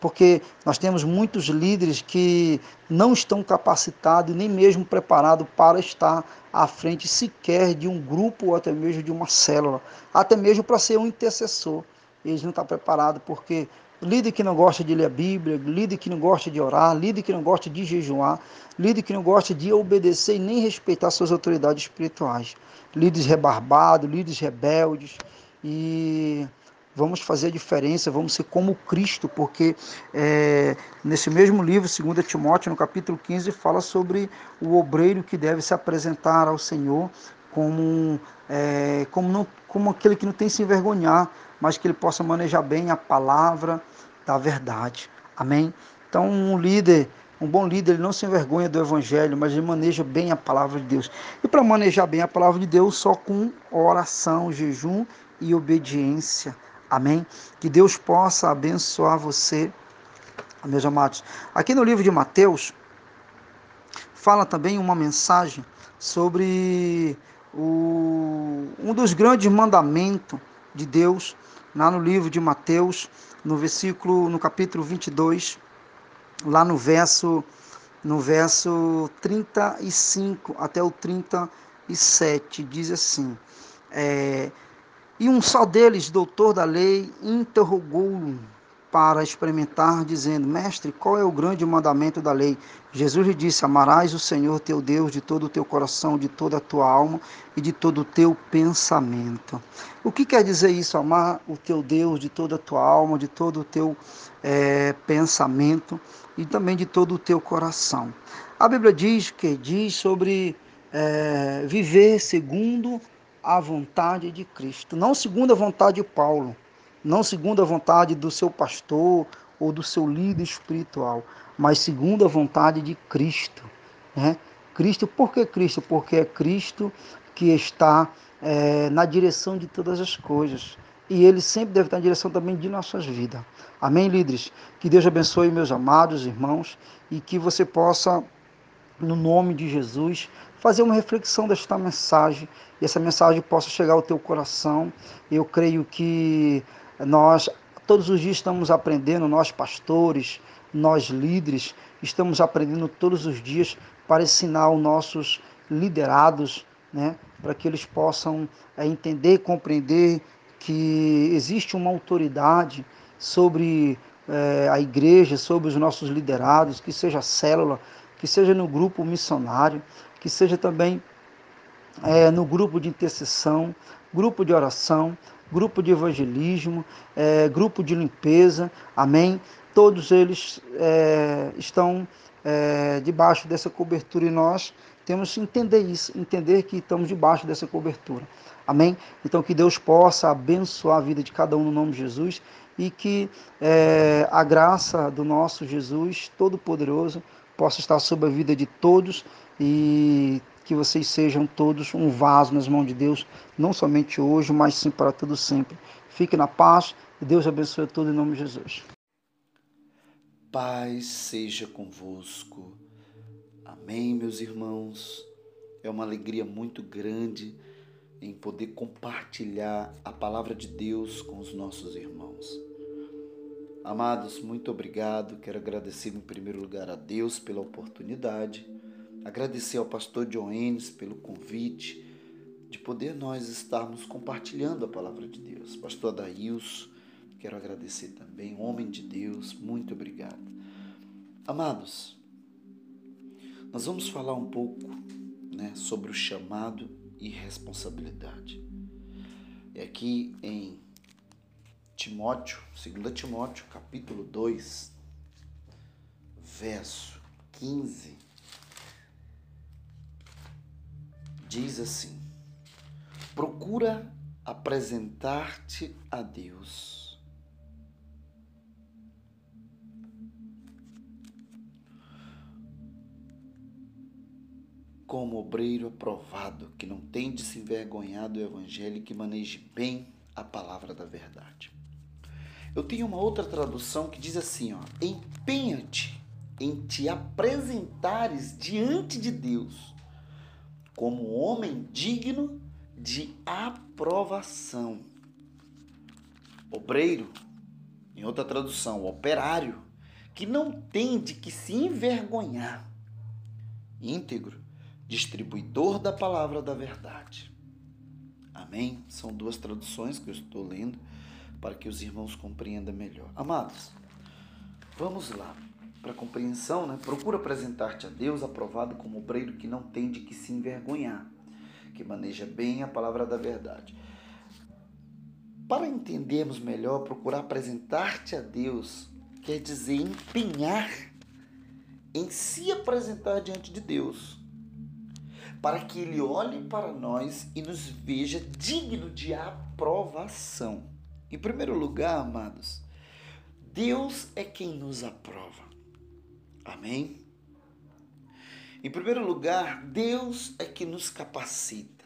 Speaker 4: porque nós temos muitos líderes que não estão capacitados nem mesmo preparados para estar à frente sequer de um grupo ou até mesmo de uma célula, até mesmo para ser um intercessor. Eles não estão preparados porque líder que não gosta de ler a Bíblia, líder que não gosta de orar, líder que não gosta de jejuar, líder que não gosta de obedecer e nem respeitar suas autoridades espirituais. Líderes rebarbados, líderes rebeldes, e vamos fazer a diferença, vamos ser como Cristo, porque é, nesse mesmo livro, 2 Timóteo, no capítulo 15, fala sobre o obreiro que deve se apresentar ao Senhor como, é, como, não, como aquele que não tem se envergonhar, mas que ele possa manejar bem a palavra da verdade. Amém? Então, um líder um bom líder ele não se envergonha do evangelho, mas ele maneja bem a palavra de Deus. E para manejar bem a palavra de Deus, só com oração, jejum e obediência. Amém? Que Deus possa abençoar você, meus amados. Aqui no livro de Mateus, fala também uma mensagem sobre o, um dos grandes mandamentos de Deus, lá no livro de Mateus, no versículo, no capítulo 22, lá no verso no verso 35 até o 37, diz assim: é, E um só deles, doutor da lei, interrogou-o para experimentar, dizendo: Mestre, qual é o grande mandamento da lei? Jesus lhe disse: Amarás o Senhor teu Deus de todo o teu coração, de toda a tua alma e de todo o teu pensamento. O que quer dizer isso? Amar o teu Deus de toda a tua alma, de todo o teu é, pensamento e também de todo o teu coração. A Bíblia diz que diz sobre é, viver segundo a vontade de Cristo, não segundo a vontade de Paulo não segundo a vontade do seu pastor ou do seu líder espiritual, mas segundo a vontade de Cristo. Né? Cristo, por que Cristo? Porque é Cristo que está é, na direção de todas as coisas. e ele sempre deve estar em direção também de nossas vidas. Amém, líderes? Que Deus abençoe meus amados irmãos e que você possa, no nome de Jesus, fazer uma reflexão desta mensagem e essa mensagem possa chegar ao teu coração. Eu creio que nós todos os dias estamos aprendendo, nós pastores, nós líderes, estamos aprendendo todos os dias para ensinar os nossos liderados, né, para que eles possam é, entender, compreender que existe uma autoridade sobre é, a igreja, sobre os nossos liderados, que seja a célula, que seja no grupo missionário, que seja também é, no grupo de intercessão, grupo de oração, grupo de evangelismo, é, grupo de limpeza, amém? Todos eles é, estão é, debaixo dessa cobertura e nós temos que entender isso, entender que estamos debaixo dessa cobertura. Amém? Então que Deus possa abençoar a vida de cada um no nome de Jesus e que é, a graça do nosso Jesus Todo-Poderoso possa estar sobre a vida de todos e que vocês sejam todos um vaso nas mãos de Deus, não somente hoje, mas sim para todo sempre. Fique na paz e Deus abençoe a todos em nome de Jesus.
Speaker 5: Paz seja convosco. Amém, meus irmãos. É uma alegria muito grande em poder compartilhar a palavra de Deus com os nossos irmãos. Amados, muito obrigado. Quero agradecer em primeiro lugar a Deus pela oportunidade, agradecer ao pastor John pelo convite de poder nós estarmos compartilhando a palavra de Deus. Pastor Adailson, quero agradecer também, homem de Deus, muito obrigado. Amados, nós vamos falar um pouco né, sobre o chamado e responsabilidade. É aqui em Timóteo, 2 Timóteo, capítulo 2, verso 15, diz assim: Procura apresentar-te a Deus como obreiro aprovado, que não tem de se envergonhar do evangelho e que maneje bem a palavra da verdade. Eu tenho uma outra tradução que diz assim, ó: Empenha-te em te apresentares diante de Deus como homem digno de aprovação. Obreiro, em outra tradução, operário, que não tem de que se envergonhar. Íntegro, distribuidor da palavra da verdade. Amém? São duas traduções que eu estou lendo para que os irmãos compreendam melhor. Amados, vamos lá. Para compreensão, né? procura apresentar-te a Deus aprovado como obreiro que não tem de que se envergonhar, que maneja bem a palavra da verdade. Para entendermos melhor, procurar apresentar-te a Deus quer dizer empenhar em se apresentar diante de Deus para que ele olhe para nós e nos veja digno de aprovação. Em primeiro lugar, amados, Deus é quem nos aprova. Amém? Em primeiro lugar, Deus é que nos capacita.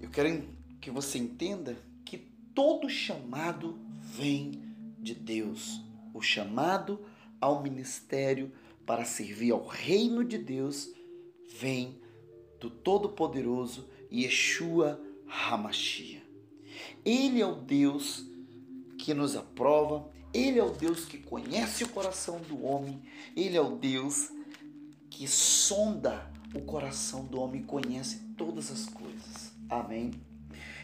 Speaker 5: Eu quero que você entenda que todo chamado vem de Deus. O chamado ao ministério para servir ao reino de Deus vem do Todo-Poderoso Yeshua Hamashia. Ele é o Deus que nos aprova, ele é o Deus que conhece o coração do homem, ele é o Deus que sonda o coração do homem e conhece todas as coisas. Amém.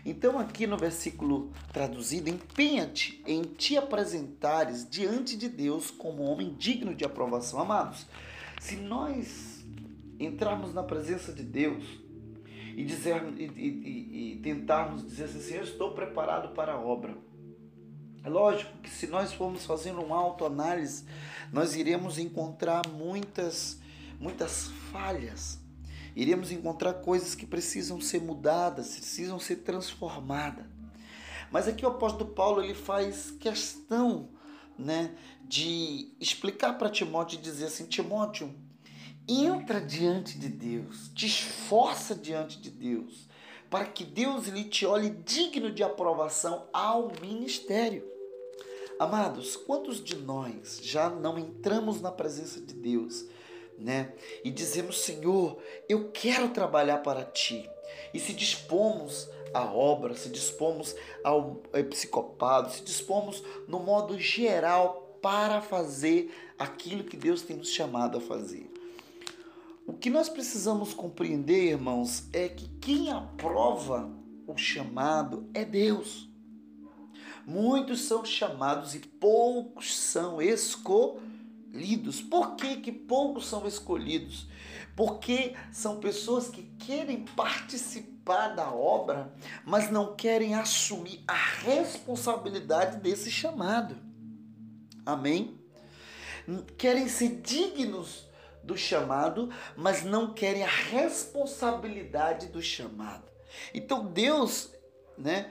Speaker 5: Então, aqui no versículo traduzido, empenha-te em te apresentares diante de Deus como homem digno de aprovação. Amados, se nós entrarmos na presença de Deus e, dizer, e, e, e tentarmos dizer assim, eu estou preparado para a obra. É lógico que se nós formos fazendo uma autoanálise, nós iremos encontrar muitas, muitas falhas. Iremos encontrar coisas que precisam ser mudadas, precisam ser transformadas. Mas aqui o apóstolo Paulo ele faz questão né, de explicar para Timóteo e dizer assim: Timóteo, entra diante de Deus, te esforça diante de Deus, para que Deus lhe te olhe digno de aprovação ao ministério. Amados, quantos de nós já não entramos na presença de Deus, né? E dizemos, Senhor, eu quero trabalhar para ti. E se dispomos à obra, se dispomos ao psicopado, se dispomos no modo geral para fazer aquilo que Deus tem nos chamado a fazer. O que nós precisamos compreender, irmãos, é que quem aprova o chamado é Deus. Muitos são chamados e poucos são escolhidos. Por que, que poucos são escolhidos? Porque são pessoas que querem participar da obra, mas não querem assumir a responsabilidade desse chamado. Amém? Querem ser dignos do chamado, mas não querem a responsabilidade do chamado. Então Deus, né,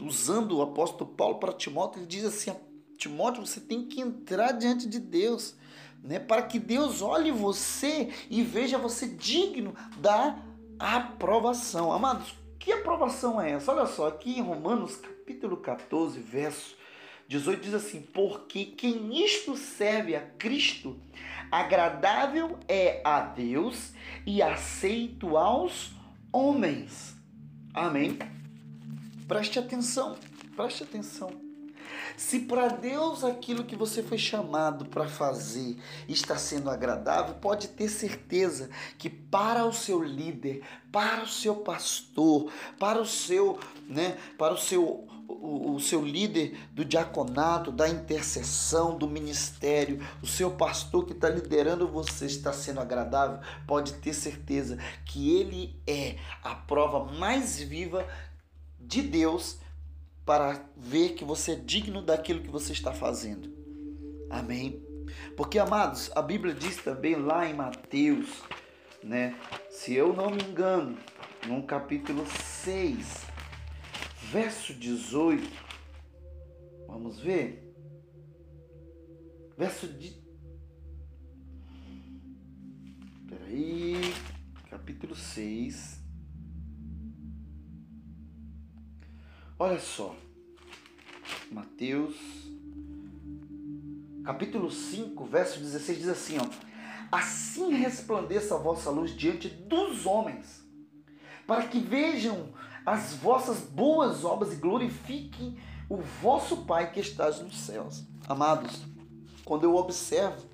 Speaker 5: usando o apóstolo Paulo para Timóteo, ele diz assim: Timóteo, você tem que entrar diante de Deus, né, para que Deus olhe você e veja você digno da aprovação. Amados, que aprovação é essa? Olha só, aqui em Romanos capítulo 14, verso 18 diz assim: Porque quem isto serve a Cristo, agradável é a Deus e aceito aos homens. Amém? Preste atenção, preste atenção. Se para Deus aquilo que você foi chamado para fazer está sendo agradável, pode ter certeza que para o seu líder, para o seu pastor, para o seu, né, para o seu o, o seu líder do diaconato, da intercessão, do ministério, o seu pastor que está liderando você está sendo agradável, pode ter certeza que ele é a prova mais viva de Deus para ver que você é digno daquilo que você está fazendo. Amém? Porque, amados, a Bíblia diz também lá em Mateus, né? Se eu não me engano, no capítulo 6, verso 18. Vamos ver? Verso de. Peraí. Capítulo 6. Olha só. Mateus. Capítulo 5, verso 16 diz assim, ó: Assim resplandeça a vossa luz diante dos homens, para que vejam as vossas boas obras e glorifiquem o vosso Pai que estás nos céus. Amados, quando eu observo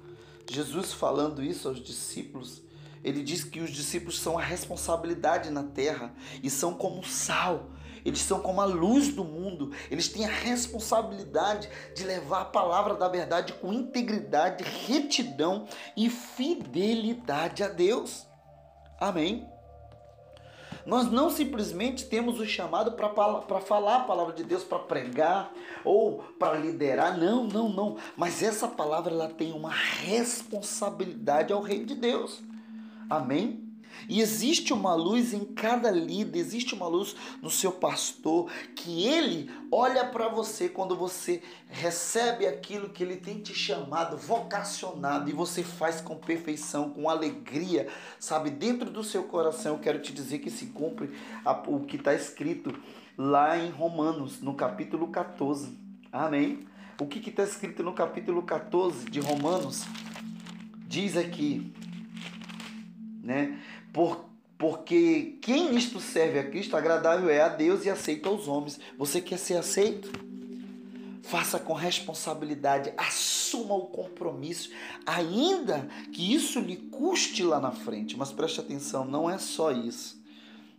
Speaker 5: Jesus falando isso aos discípulos, ele diz que os discípulos são a responsabilidade na terra e são como sal. Eles são como a luz do mundo. Eles têm a responsabilidade de levar a palavra da verdade com integridade, retidão e fidelidade a Deus. Amém. Nós não simplesmente temos o chamado para falar a palavra de Deus, para pregar ou para liderar. Não, não, não. Mas essa palavra ela tem uma responsabilidade ao reino de Deus. Amém? E existe uma luz em cada líder, existe uma luz no seu pastor, que ele olha para você quando você recebe aquilo que ele tem te chamado, vocacionado, e você faz com perfeição, com alegria, sabe? Dentro do seu coração, eu quero te dizer que se cumpre o que está escrito lá em Romanos, no capítulo 14. Amém? O que está escrito no capítulo 14 de Romanos? Diz aqui, né? Por, porque quem nisto serve a Cristo, agradável é a Deus e aceito aos homens. Você quer ser aceito? Faça com responsabilidade, assuma o compromisso, ainda que isso lhe custe lá na frente. Mas preste atenção, não é só isso.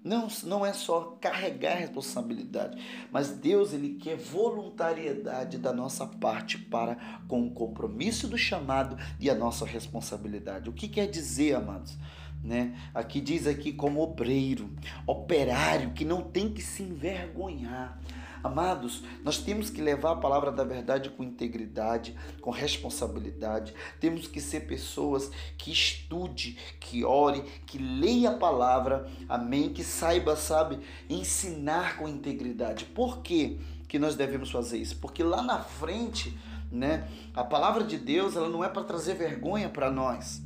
Speaker 5: Não, não é só carregar responsabilidade, mas Deus ele quer voluntariedade da nossa parte para com o compromisso do chamado e a nossa responsabilidade. O que quer dizer, amados? Né? Aqui diz aqui como obreiro, operário que não tem que se envergonhar. Amados, nós temos que levar a palavra da verdade com integridade, com responsabilidade. Temos que ser pessoas que estude, que ore, que leia a palavra, amém, que saiba, sabe, ensinar com integridade. Por quê que nós devemos fazer isso? Porque lá na frente, né, a palavra de Deus, ela não é para trazer vergonha para nós.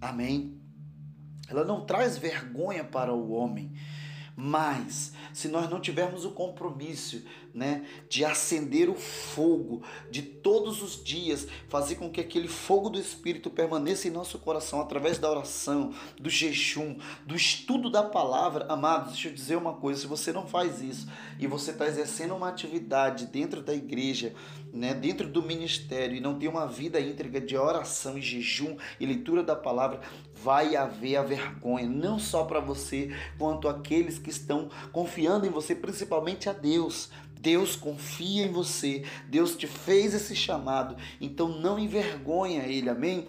Speaker 5: Amém. Ela não traz vergonha para o homem, Mas se nós não tivermos o compromisso, né, de acender o fogo de todos os dias, fazer com que aquele fogo do Espírito permaneça em nosso coração através da oração, do jejum, do estudo da palavra, amados, deixa eu dizer uma coisa: se você não faz isso e você está exercendo uma atividade dentro da igreja, né, dentro do ministério e não tem uma vida íntegra de oração e jejum e leitura da palavra, vai haver a vergonha, não só para você, quanto aqueles que estão confiando em você, principalmente a Deus. Deus confia em você, Deus te fez esse chamado, então não envergonha ele, amém?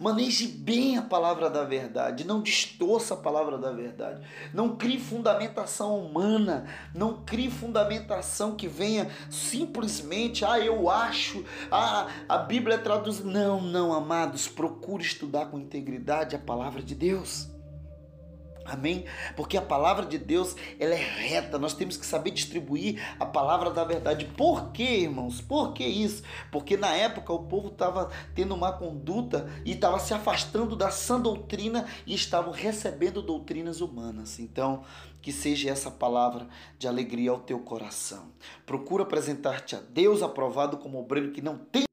Speaker 5: Maneje bem a palavra da verdade, não distorça a palavra da verdade. Não crie fundamentação humana, não crie fundamentação que venha simplesmente, ah, eu acho, ah, a Bíblia traduz. Não, não, amados, procure estudar com integridade a palavra de Deus. Amém? Porque a palavra de Deus, ela é reta. Nós temos que saber distribuir a palavra da verdade. Por quê, irmãos? Por que isso? Porque na época o povo estava tendo uma conduta e estava se afastando da sã doutrina e estavam recebendo doutrinas humanas. Então, que seja essa palavra de alegria ao teu coração. Procura apresentar-te a Deus aprovado como obreiro que não tem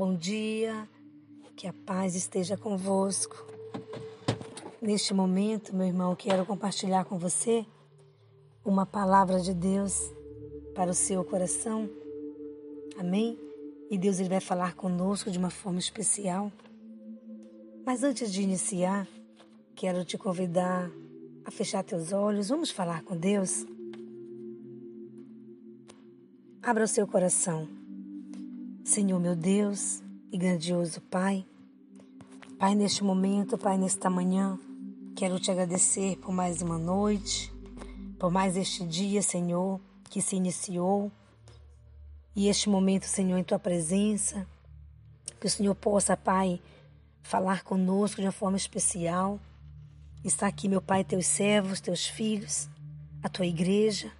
Speaker 6: Bom dia. Que a paz esteja convosco. Neste momento, meu irmão, quero compartilhar com você uma palavra de Deus para o seu coração. Amém? E Deus ele vai falar conosco de uma forma especial. Mas antes de iniciar, quero te convidar a fechar teus olhos. Vamos falar com Deus. Abra o seu coração. Senhor meu Deus e grandioso Pai, Pai, neste momento, Pai, nesta manhã, quero te agradecer por mais uma noite, por mais este dia, Senhor, que se iniciou. E este momento, Senhor, em tua presença, que o Senhor possa, Pai, falar conosco de uma forma especial. Está aqui, meu Pai, teus servos, teus filhos, a tua igreja.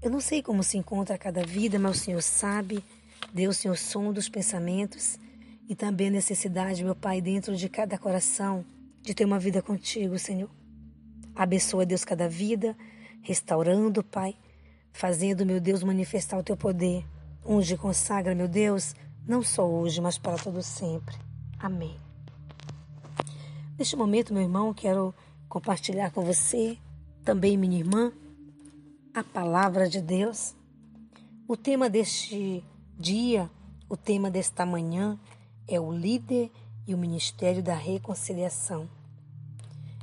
Speaker 6: Eu não sei como se encontra cada vida, mas o Senhor sabe. Deus, Senhor, som dos pensamentos e também a necessidade, meu Pai, dentro de cada coração, de ter uma vida contigo, Senhor. Abençoa, Deus, cada vida, restaurando, Pai, fazendo, meu Deus, manifestar o teu poder. Unge e consagra, meu Deus, não só hoje, mas para todo sempre. Amém. Neste momento, meu irmão, quero compartilhar com você, também minha irmã, a palavra de Deus. O tema deste dia, o tema desta manhã é o líder e o ministério da reconciliação.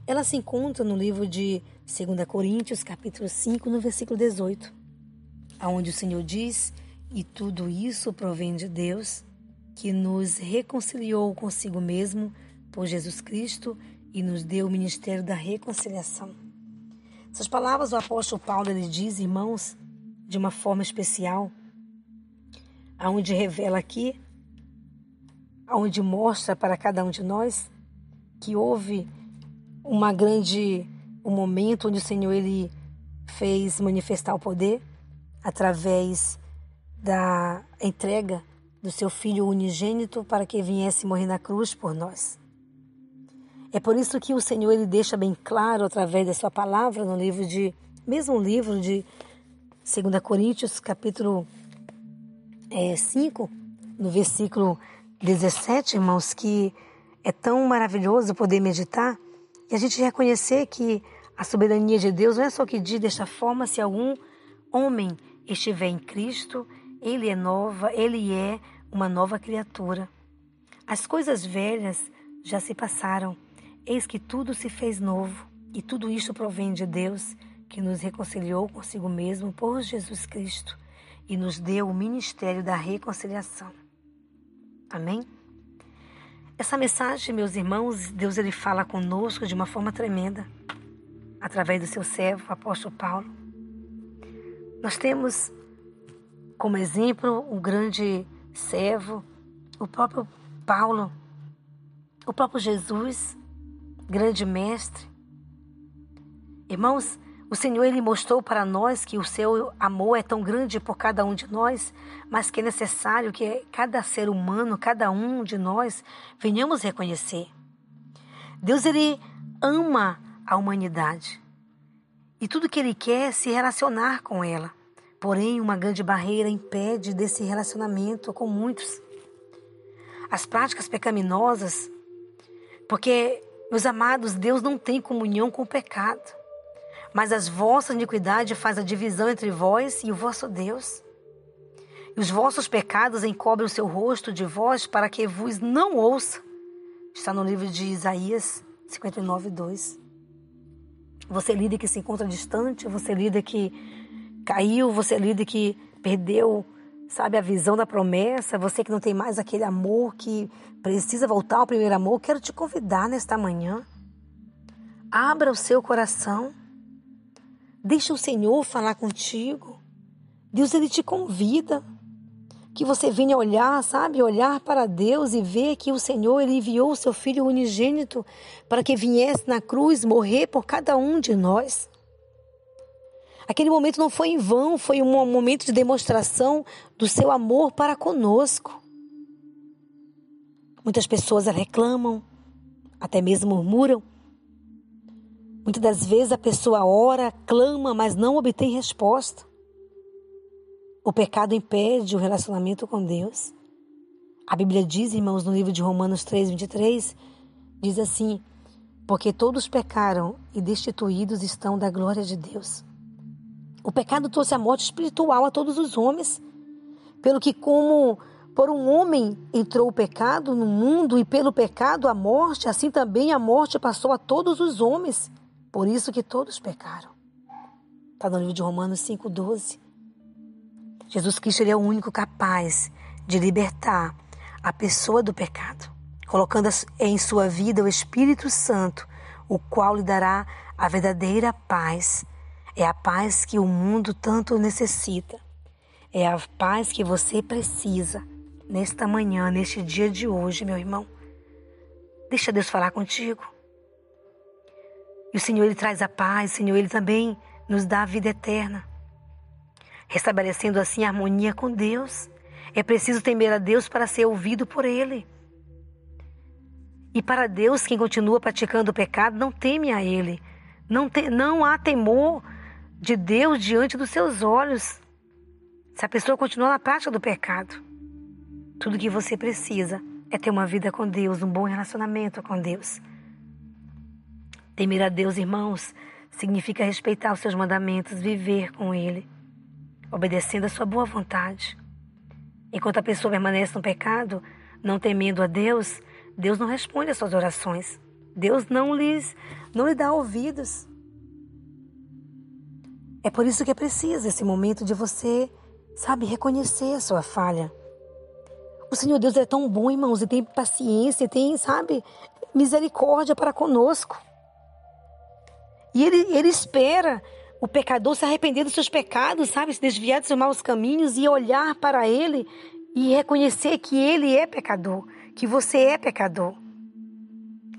Speaker 6: Ela se encontra no livro de 2 Coríntios, capítulo 5, no versículo 18, aonde o Senhor diz: "E tudo isso provém de Deus, que nos reconciliou consigo mesmo por Jesus Cristo e nos deu o ministério da reconciliação." Essas palavras o apóstolo Paulo ele diz, irmãos, de uma forma especial, aonde revela aqui onde mostra para cada um de nós que houve uma grande um momento onde o Senhor ele fez manifestar o poder através da entrega do seu filho unigênito para que viesse morrer na cruz por nós. É por isso que o Senhor ele deixa bem claro através da sua palavra no livro de mesmo livro de 2 Coríntios, capítulo é, 5, no versículo 17, irmãos, que é tão maravilhoso poder meditar e a gente reconhecer que a soberania de Deus não é só que diz desta forma, se algum homem estiver em Cristo, ele é nova, ele é uma nova criatura. As coisas velhas já se passaram, eis que tudo se fez novo, e tudo isto provém de Deus, que nos reconciliou consigo mesmo por Jesus Cristo e nos deu o ministério da reconciliação. Amém? Essa mensagem, meus irmãos, Deus ele fala conosco de uma forma tremenda, através do seu servo, o apóstolo Paulo. Nós temos como exemplo um grande servo, o próprio Paulo, o próprio Jesus, grande mestre. Irmãos, o Senhor ele mostrou para nós que o seu amor é tão grande por cada um de nós, mas que é necessário que cada ser humano, cada um de nós, venhamos reconhecer. Deus ele ama a humanidade. E tudo que ele quer é se relacionar com ela. Porém, uma grande barreira impede desse relacionamento com muitos. As práticas pecaminosas, porque, meus amados, Deus não tem comunhão com o pecado. Mas as vossas iniquidades faz a divisão entre vós e o vosso Deus. E os vossos pecados encobrem o seu rosto de vós para que vos não ouça. Está no livro de Isaías 59, 2. Você lida que se encontra distante, você lida que caiu, você lida que perdeu, sabe, a visão da promessa, você que não tem mais aquele amor que precisa voltar ao primeiro amor, quero te convidar nesta manhã. Abra o seu coração. Deixa o Senhor falar contigo. Deus ele te convida que você venha olhar, sabe, olhar para Deus e ver que o Senhor ele enviou o seu filho unigênito para que viesse na cruz morrer por cada um de nós. Aquele momento não foi em vão, foi um momento de demonstração do seu amor para conosco. Muitas pessoas reclamam, até mesmo murmuram. Muitas das vezes a pessoa ora, clama, mas não obtém resposta. O pecado impede o relacionamento com Deus. A Bíblia diz, irmãos, no livro de Romanos 3, 23, diz assim: Porque todos pecaram e destituídos estão da glória de Deus. O pecado trouxe a morte espiritual a todos os homens, pelo que, como por um homem entrou o pecado no mundo e pelo pecado a morte, assim também a morte passou a todos os homens, por isso que todos pecaram. Está no livro de Romanos 5,12. Jesus Cristo ele é o único capaz de libertar a pessoa do pecado, colocando em sua vida o Espírito Santo, o qual lhe dará a verdadeira paz. É a paz que o mundo tanto necessita. É a paz que você precisa nesta manhã, neste dia de hoje, meu irmão. Deixa Deus falar contigo. O Senhor, Ele traz a paz, o Senhor, Ele também nos dá a vida eterna restabelecendo assim a harmonia com Deus. É preciso temer a Deus para ser ouvido por Ele. E para Deus, quem continua praticando o pecado não teme a Ele. Não, te, não há temor de Deus diante dos seus olhos. Se a pessoa continua na prática do pecado, tudo que você precisa é ter uma vida com Deus, um bom relacionamento com Deus. Temer a Deus, irmãos, significa respeitar os seus mandamentos, viver com Ele obedecendo a sua boa vontade. Enquanto a pessoa permanece no pecado, não temendo a Deus, Deus não responde às suas orações. Deus não lhes não lhe dá ouvidos. É por isso que é preciso esse momento de você, sabe, reconhecer a sua falha. O Senhor Deus é tão bom, irmãos, e tem paciência, tem, sabe, misericórdia para conosco. E ele, ele espera o pecador se arrepender dos seus pecados, sabe? Se desviar dos seus maus caminhos e olhar para Ele e reconhecer que Ele é pecador, que você é pecador.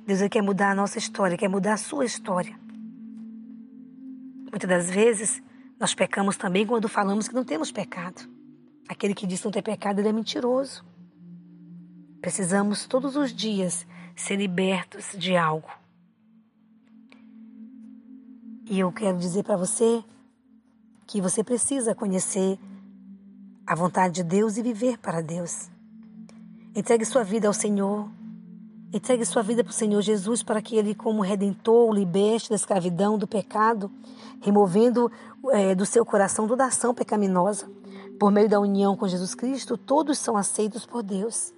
Speaker 6: Deus quer mudar a nossa história, quer mudar a sua história. Muitas das vezes, nós pecamos também quando falamos que não temos pecado. Aquele que diz não tem pecado, ele é mentiroso. Precisamos todos os dias ser libertos de algo. E eu quero dizer para você que você precisa conhecer a vontade de Deus e viver para Deus. Entregue sua vida ao Senhor. Entregue sua vida para o Senhor Jesus para que Ele, como Redentor, o liberte da escravidão, do pecado, removendo é, do seu coração toda ação pecaminosa. Por meio da união com Jesus Cristo, todos são aceitos por Deus,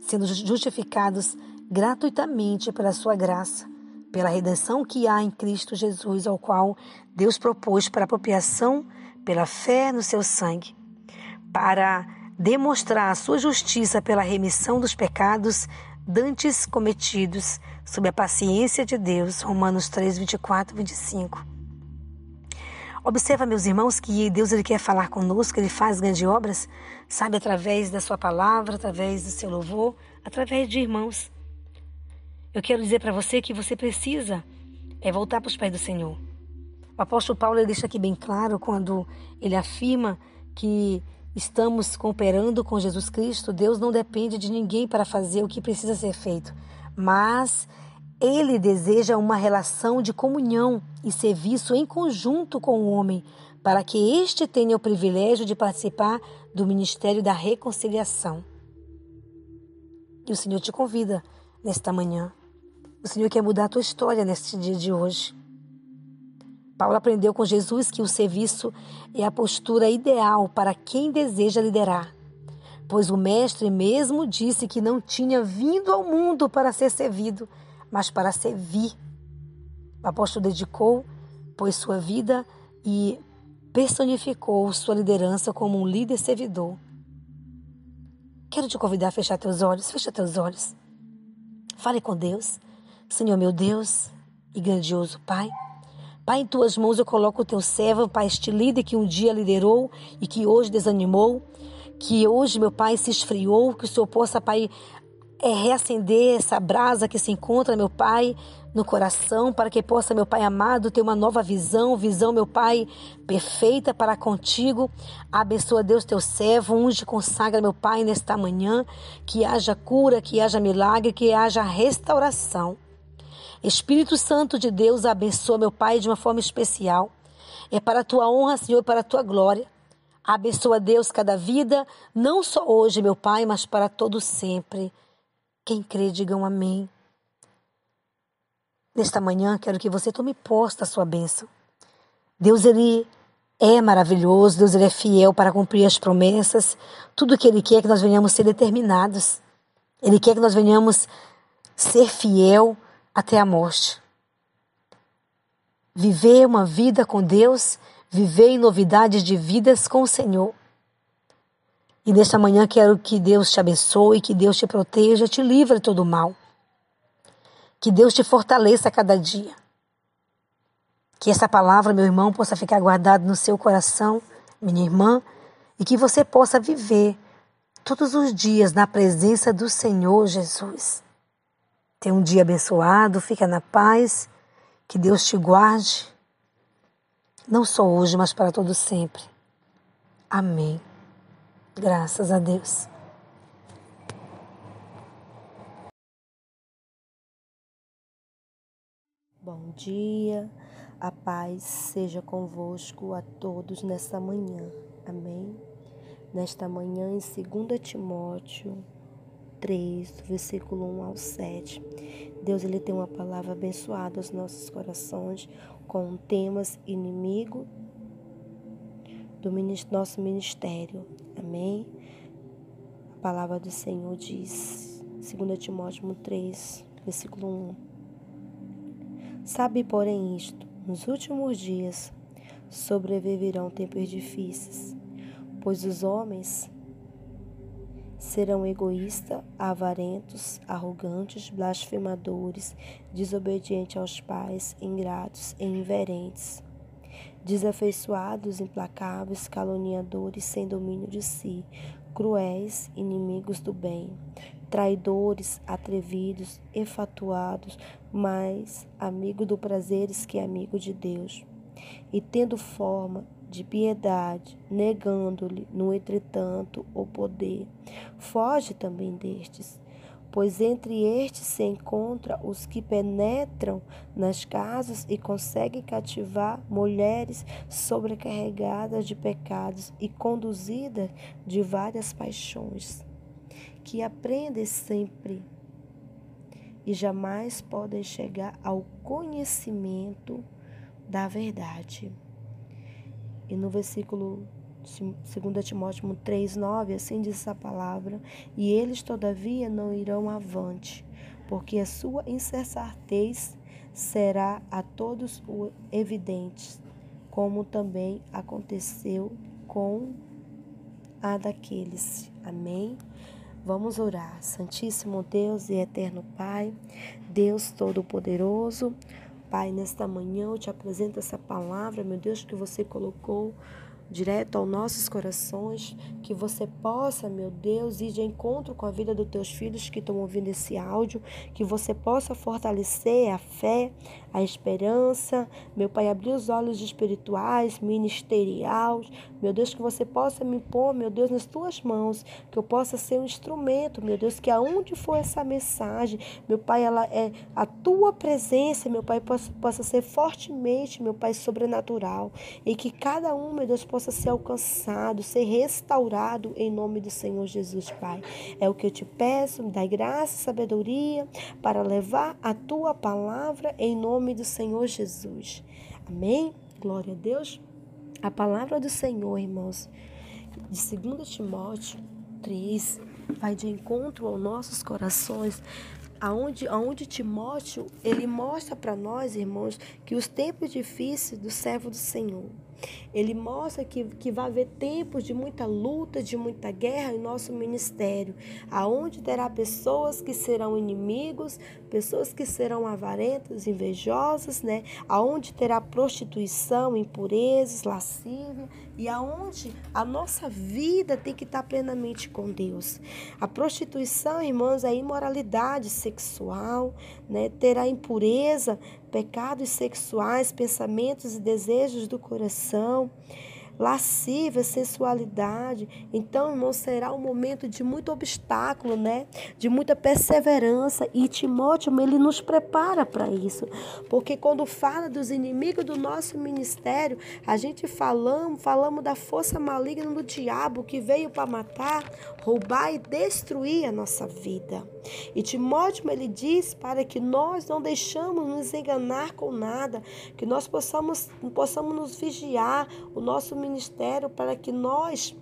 Speaker 6: sendo justificados gratuitamente pela sua graça pela redenção que há em Cristo Jesus, ao qual Deus propôs para apropriação pela fé no seu sangue, para demonstrar a sua justiça pela remissão dos pecados dantes cometidos sob a paciência de Deus. Romanos 3, 24 25. Observa, meus irmãos, que Deus ele quer falar conosco, ele faz grandes obras, sabe, através da sua palavra, através do seu louvor, através de irmãos. Eu quero dizer para você que você precisa é voltar para os pés do Senhor. O apóstolo Paulo ele deixa aqui bem claro quando ele afirma que estamos cooperando com Jesus Cristo, Deus não depende de ninguém para fazer o que precisa ser feito, mas Ele deseja uma relação de comunhão e serviço em conjunto com o homem, para que este tenha o privilégio de participar do ministério da reconciliação. E o Senhor te convida nesta manhã. O Senhor quer mudar a tua história neste dia de hoje. Paulo aprendeu com Jesus que o serviço é a postura ideal para quem deseja liderar, pois o Mestre mesmo disse que não tinha vindo ao mundo para ser servido, mas para servir. O apóstolo dedicou, pôs sua vida e personificou sua liderança como um líder servidor. Quero te convidar a fechar teus olhos, fecha teus olhos. Fale com Deus. Senhor meu Deus e grandioso Pai. Pai, em tuas mãos eu coloco o teu servo, Pai, este líder que um dia liderou e que hoje desanimou, que hoje, meu Pai, se esfriou, que o Senhor possa, Pai, é reacender essa brasa que se encontra, meu Pai, no coração, para que possa, meu Pai amado, ter uma nova visão, visão, meu Pai, perfeita para contigo. Abençoa, Deus, teu servo, unge, consagra, meu Pai, nesta manhã, que haja cura, que haja milagre, que haja restauração. Espírito Santo de Deus, abençoa, meu Pai, de uma forma especial. É para a tua honra, Senhor, para a tua glória. Abençoa, Deus, cada vida, não só hoje, meu Pai, mas para todo sempre. Quem crê, digam amém. Nesta manhã, quero que você tome posta da sua bênção. Deus, Ele é maravilhoso, Deus, Ele é fiel para cumprir as promessas. Tudo que Ele quer é que nós venhamos ser determinados. Ele quer que nós venhamos ser fiel até a morte. Viver uma vida com Deus, viver em novidades de vidas com o Senhor. E nesta manhã quero que Deus te abençoe, que Deus te proteja, te livre de todo mal. Que Deus te fortaleça a cada dia. Que essa palavra, meu irmão, possa ficar guardada no seu coração, minha irmã, e que você possa viver todos os dias na presença do Senhor Jesus. Tenha um dia abençoado, fica na paz, que Deus te guarde, não só hoje, mas para todo sempre. Amém. Graças a Deus.
Speaker 7: Bom dia, a paz seja convosco a todos nessa manhã. Amém. Nesta manhã, em 2 Timóteo 3, versículo 1 ao 7. Deus ele tem uma palavra abençoada aos nossos corações com temas inimigo do nosso ministério. Amém? A palavra do Senhor diz, 2 Timóteo 3, versículo 1. Sabe, porém, isto: nos últimos dias sobreviverão tempos difíceis, pois os homens serão egoístas, avarentos, arrogantes, blasfemadores, desobedientes aos pais, ingratos e inverentes desafeiçoados, implacáveis, caluniadores, sem domínio de si, cruéis, inimigos do bem, traidores, atrevidos, efatuados, mais amigo do prazeres que amigo de Deus. E tendo forma de piedade, negando-lhe, no entretanto, o poder. Foge também destes pois entre estes se encontra os que penetram nas casas e conseguem cativar mulheres sobrecarregadas de pecados e conduzidas de várias paixões, que aprendem sempre e jamais podem chegar ao conhecimento da verdade. E no versículo 2 Timóteo 3,9, assim diz a palavra, e eles, todavia, não irão avante, porque a sua insensatez será a todos evidente, como também aconteceu com a daqueles. Amém? Vamos orar. Santíssimo Deus e eterno Pai, Deus Todo-Poderoso, Pai, nesta manhã eu te apresento essa palavra, meu Deus, que você colocou direto aos nossos corações, que você possa, meu Deus, ir de encontro com a vida dos teus filhos que estão ouvindo esse áudio, que você possa fortalecer a fé, a esperança, meu Pai, abrir os olhos espirituais, ministeriais, meu Deus, que você possa me pôr, meu Deus, nas tuas mãos, que eu possa ser um instrumento, meu Deus, que aonde for essa mensagem, meu Pai, ela é a tua presença, meu Pai, possa, possa ser fortemente, meu Pai, sobrenatural, e que cada um, meu Deus, possa ser alcançado, ser restaurado em nome do Senhor Jesus, Pai. É o que eu te peço, me dá graça, sabedoria para levar a tua palavra em nome do Senhor Jesus. Amém? Glória a Deus. A palavra do Senhor, irmãos, de 2 Timóteo 3, vai de encontro aos nossos corações, aonde, aonde Timóteo, ele mostra para nós, irmãos, que os tempos difíceis do servo do Senhor, ele mostra que, que vai haver tempos de muita luta, de muita guerra em nosso ministério, aonde terá pessoas que serão inimigos, pessoas que serão avarentas, invejosas, né? Aonde terá prostituição, impurezas, lascívia e aonde a nossa vida tem que estar plenamente com Deus. A prostituição, irmãos, é imoralidade sexual, né? Terá impureza, pecados sexuais, pensamentos e desejos do coração lascívia, sensualidade. Então, irmão, será um momento de muito obstáculo, né? De muita perseverança. E Timóteo, ele nos prepara para isso. Porque quando fala dos inimigos do nosso ministério, a gente falamos, falamos da força maligna do diabo que veio para matar, roubar e destruir a nossa vida. E Timóteo, ele diz para que nós não deixamos nos enganar com nada, que nós possamos, possamos nos vigiar, o nosso ministério para que nós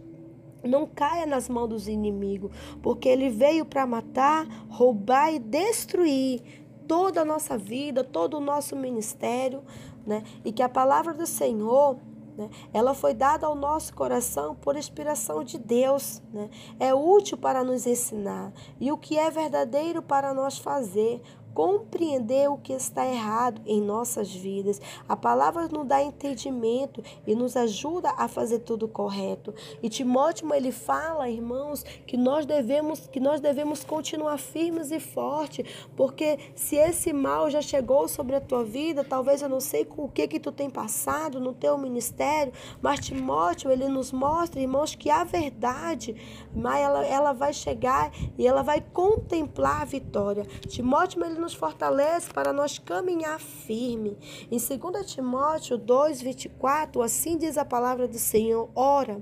Speaker 7: não caia nas mãos dos inimigos, porque ele veio para matar, roubar e destruir toda a nossa vida, todo o nosso ministério, né? E que a palavra do Senhor né? Ela foi dada ao nosso coração por inspiração de Deus. Né? É útil para nos ensinar e o que é verdadeiro para nós fazer, compreender o que está errado em nossas vidas. A palavra nos dá entendimento e nos ajuda a fazer tudo correto. E Timóteo ele fala, irmãos, que nós devemos que nós devemos continuar firmes e fortes, porque se esse mal já chegou sobre a tua vida, talvez eu não sei com o que que tu tem passado no teu ministério, mas Timóteo ele nos mostra, irmãos, que a verdade, ela, ela vai chegar e ela vai contemplar a vitória. Timóteo ele nos fortalece para nós caminhar firme. Em 2 Timóteo 2, 24, assim diz a palavra do Senhor: Ora,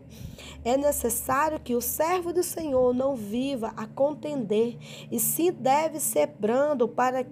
Speaker 7: é necessário que o servo do Senhor não viva a contender, e sim deve ser brando para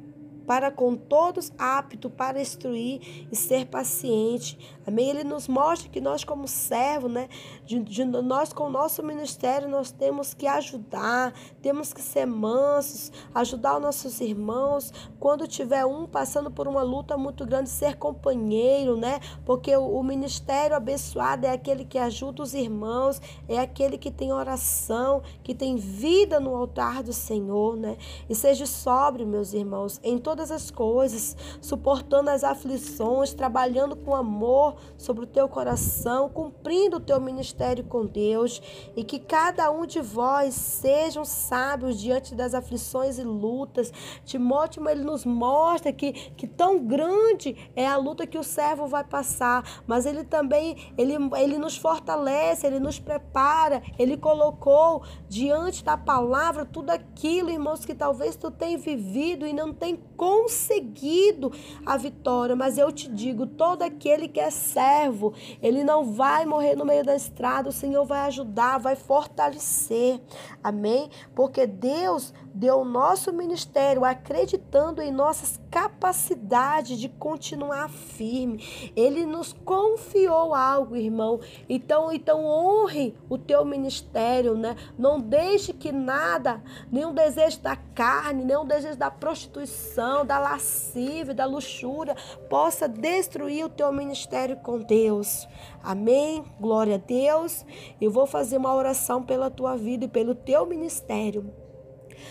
Speaker 7: para com todos apto para instruir e ser paciente. Amém? Ele nos mostra que nós, como servo, né, de, de, nós com o nosso ministério, nós temos que ajudar, temos que ser mansos, ajudar os nossos irmãos. Quando tiver um passando por uma luta muito grande, ser companheiro, né? Porque o, o ministério abençoado é aquele que ajuda os irmãos, é aquele que tem oração, que tem vida no altar do Senhor, né? E seja sóbrio, meus irmãos, em todas as coisas, suportando as aflições, trabalhando com amor, sobre o teu coração, cumprindo o teu ministério com Deus, e que cada um de vós sejam sábios diante das aflições e lutas. Timóteo ele nos mostra que, que tão grande é a luta que o servo vai passar, mas ele também ele, ele nos fortalece, ele nos prepara, ele colocou diante da palavra tudo aquilo, irmãos, que talvez tu tenha vivido e não tem conseguido a vitória, mas eu te digo, todo aquele que é servo, ele não vai morrer no meio da estrada, o Senhor vai ajudar, vai fortalecer. Amém? Porque Deus deu nosso ministério acreditando em nossas capacidades de continuar firme. Ele nos confiou algo, irmão. Então, então honre o teu ministério, né? Não deixe que nada, nenhum desejo da carne, nenhum desejo da prostituição, da lascívia, da luxúria, possa destruir o teu ministério com Deus. Amém? Glória a Deus. Eu vou fazer uma oração pela tua vida e pelo teu ministério.